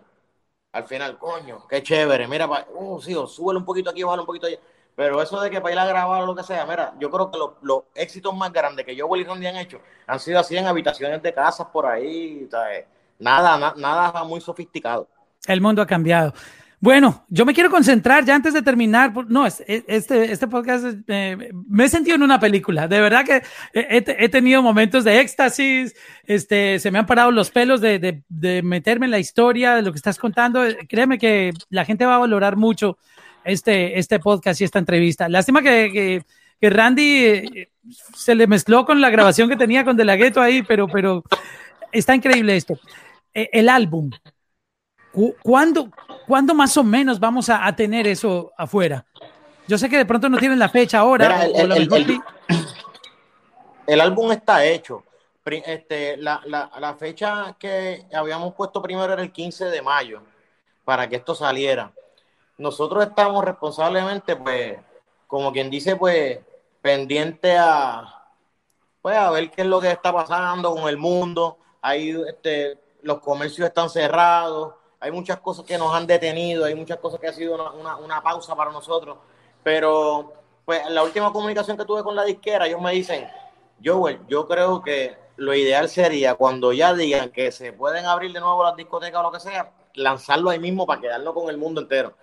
Al final, coño, qué chévere. Mira, uh, sí, súbele un poquito aquí, bájale un poquito allá. Pero eso de que para ir a grabar o lo que sea, mira, yo creo que los, éxitos más grandes que yo, Willy Randy han hecho han sido así en habitaciones de casas por ahí. Nada, nada muy sofisticado. El mundo ha cambiado. Bueno, yo me quiero concentrar ya antes de terminar. No, este, este podcast eh, me he sentido en una película. De verdad que he, tenido momentos de éxtasis. Este, se me han parado los pelos de, meterme en la historia de lo que estás contando. Créeme que la gente va a valorar mucho este, este podcast y esta entrevista. Lástima que, que, Randy eh, se le mezcló con la grabación que tenía con De La Ghetto ahí, pero, pero está increíble esto. El álbum, ¿Cuándo, ¿Cuándo más o menos vamos a, tener eso afuera? Yo sé que de pronto no tienen la fecha ahora. [coughs] el, álbum está hecho. Este, la, la, fecha que habíamos puesto primero era el 15 de mayo para que esto saliera. Nosotros estamos responsablemente, pues, como quien dice, pues, pendiente a, pues, a ver qué es lo que está pasando con el mundo. Ahí, este, los comercios están cerrados hay muchas cosas que nos han detenido, hay muchas cosas que ha sido una, pausa para nosotros, pero pues la última comunicación que tuve con la disquera, ellos me dicen, Joel, yo creo que lo ideal sería cuando ya digan que se pueden abrir de nuevo las discotecas o lo que sea, lanzarlo ahí mismo para quedarlo con el mundo entero.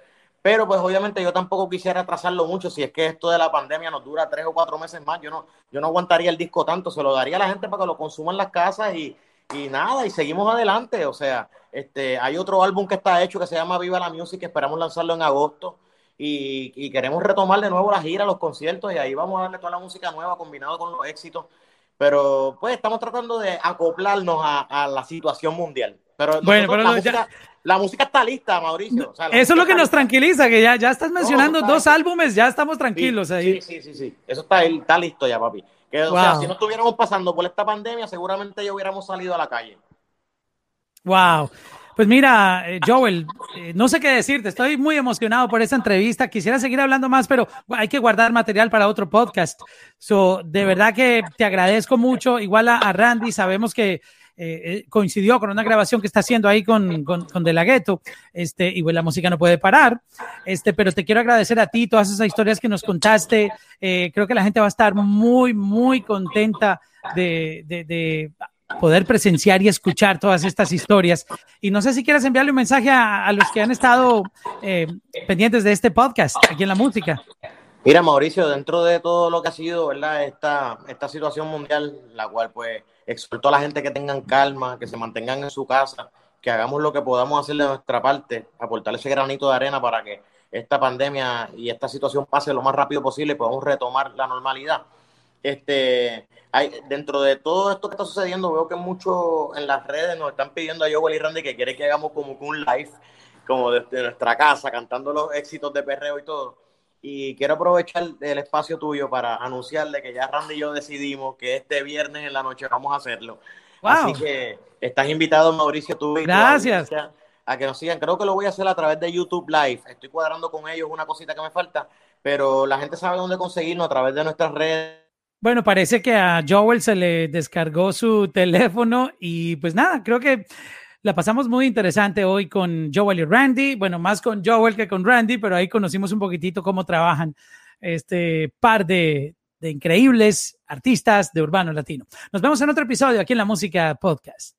Pero pues obviamente yo tampoco quisiera atrasarlo mucho si es que esto de la pandemia nos dura tres o cuatro meses más. Yo no, yo no aguantaría el disco tanto, se lo daría a la gente para que lo consuman en las casas y, y nada, y seguimos adelante. O sea, este, hay otro álbum que está hecho que se llama Viva la Music, esperamos lanzarlo en agosto. Y, queremos retomar de nuevo la gira, los conciertos, y ahí vamos a darle toda la música nueva combinado con los éxitos. Pero pues estamos tratando de acoplarnos a, la situación mundial. Pero, bueno, la, música, está lista, Mauricio. eso es lo que nos tranquiliza, que ya, ya estás mencionando dos álbumes, ya estamos tranquilos ahí. Sí, sí, sí, Eso está, está listo ya, papi. Que, o sea, si no estuviéramos pasando por esta pandemia, seguramente ya hubiéramos salido a la calle. Wow. Pues mira, eh, Joel, eh, no sé qué decirte, estoy muy emocionado por esta entrevista. Quisiera seguir hablando más, pero hay que guardar material para otro podcast. So, de verdad que te agradezco mucho. Igual a, Randy, sabemos que eh, coincidió con una grabación que está haciendo ahí con, con, con De La Ghetto, este, y pues la música no puede parar, este, pero te quiero agradecer a ti todas esas historias que nos contaste, creo que la gente va a estar muy, muy contenta de, de, de poder presenciar y escuchar todas estas historias. Y no sé si quieres enviarle un mensaje a, los que han estado eh, pendientes de este podcast aquí en la música. Mira, Mauricio, dentro de todo lo que ha sido, ¿verdad? Esta, esta situación mundial, la cual pues exhorto a la gente que tengan calma, que se mantengan en su casa, que hagamos lo que podamos hacer de nuestra parte, aportar ese granito de arena para que esta pandemia y esta situación pase lo más rápido posible y podamos retomar la normalidad. Este, hay, dentro de todo esto que está sucediendo, veo que mucho en las redes nos están pidiendo a Joel y Randy que quiere que hagamos como un live, como desde nuestra casa, cantando los éxitos de perreo y todo. Y quiero aprovechar el espacio tuyo para anunciarle que ya Randy y yo decidimos que este viernes en la noche vamos a hacerlo. Así que estás invitado, Mauricio, tú Gracias. a que nos sigan. Creo que lo voy a hacer a través de YouTube Live. Estoy cuadrando con ellos una cosita que me falta, pero la gente sabe dónde conseguirnos a través de nuestras redes bueno, parece que a Joel se le descargó su teléfono y pues nada, creo que la pasamos muy interesante hoy con Joel y Randy. Bueno, más con Joel que con Randy, pero ahí conocimos un poquitito cómo trabajan este par de, de increíbles artistas de Urbano Latino. Nos vemos en otro episodio aquí en la Música Podcast.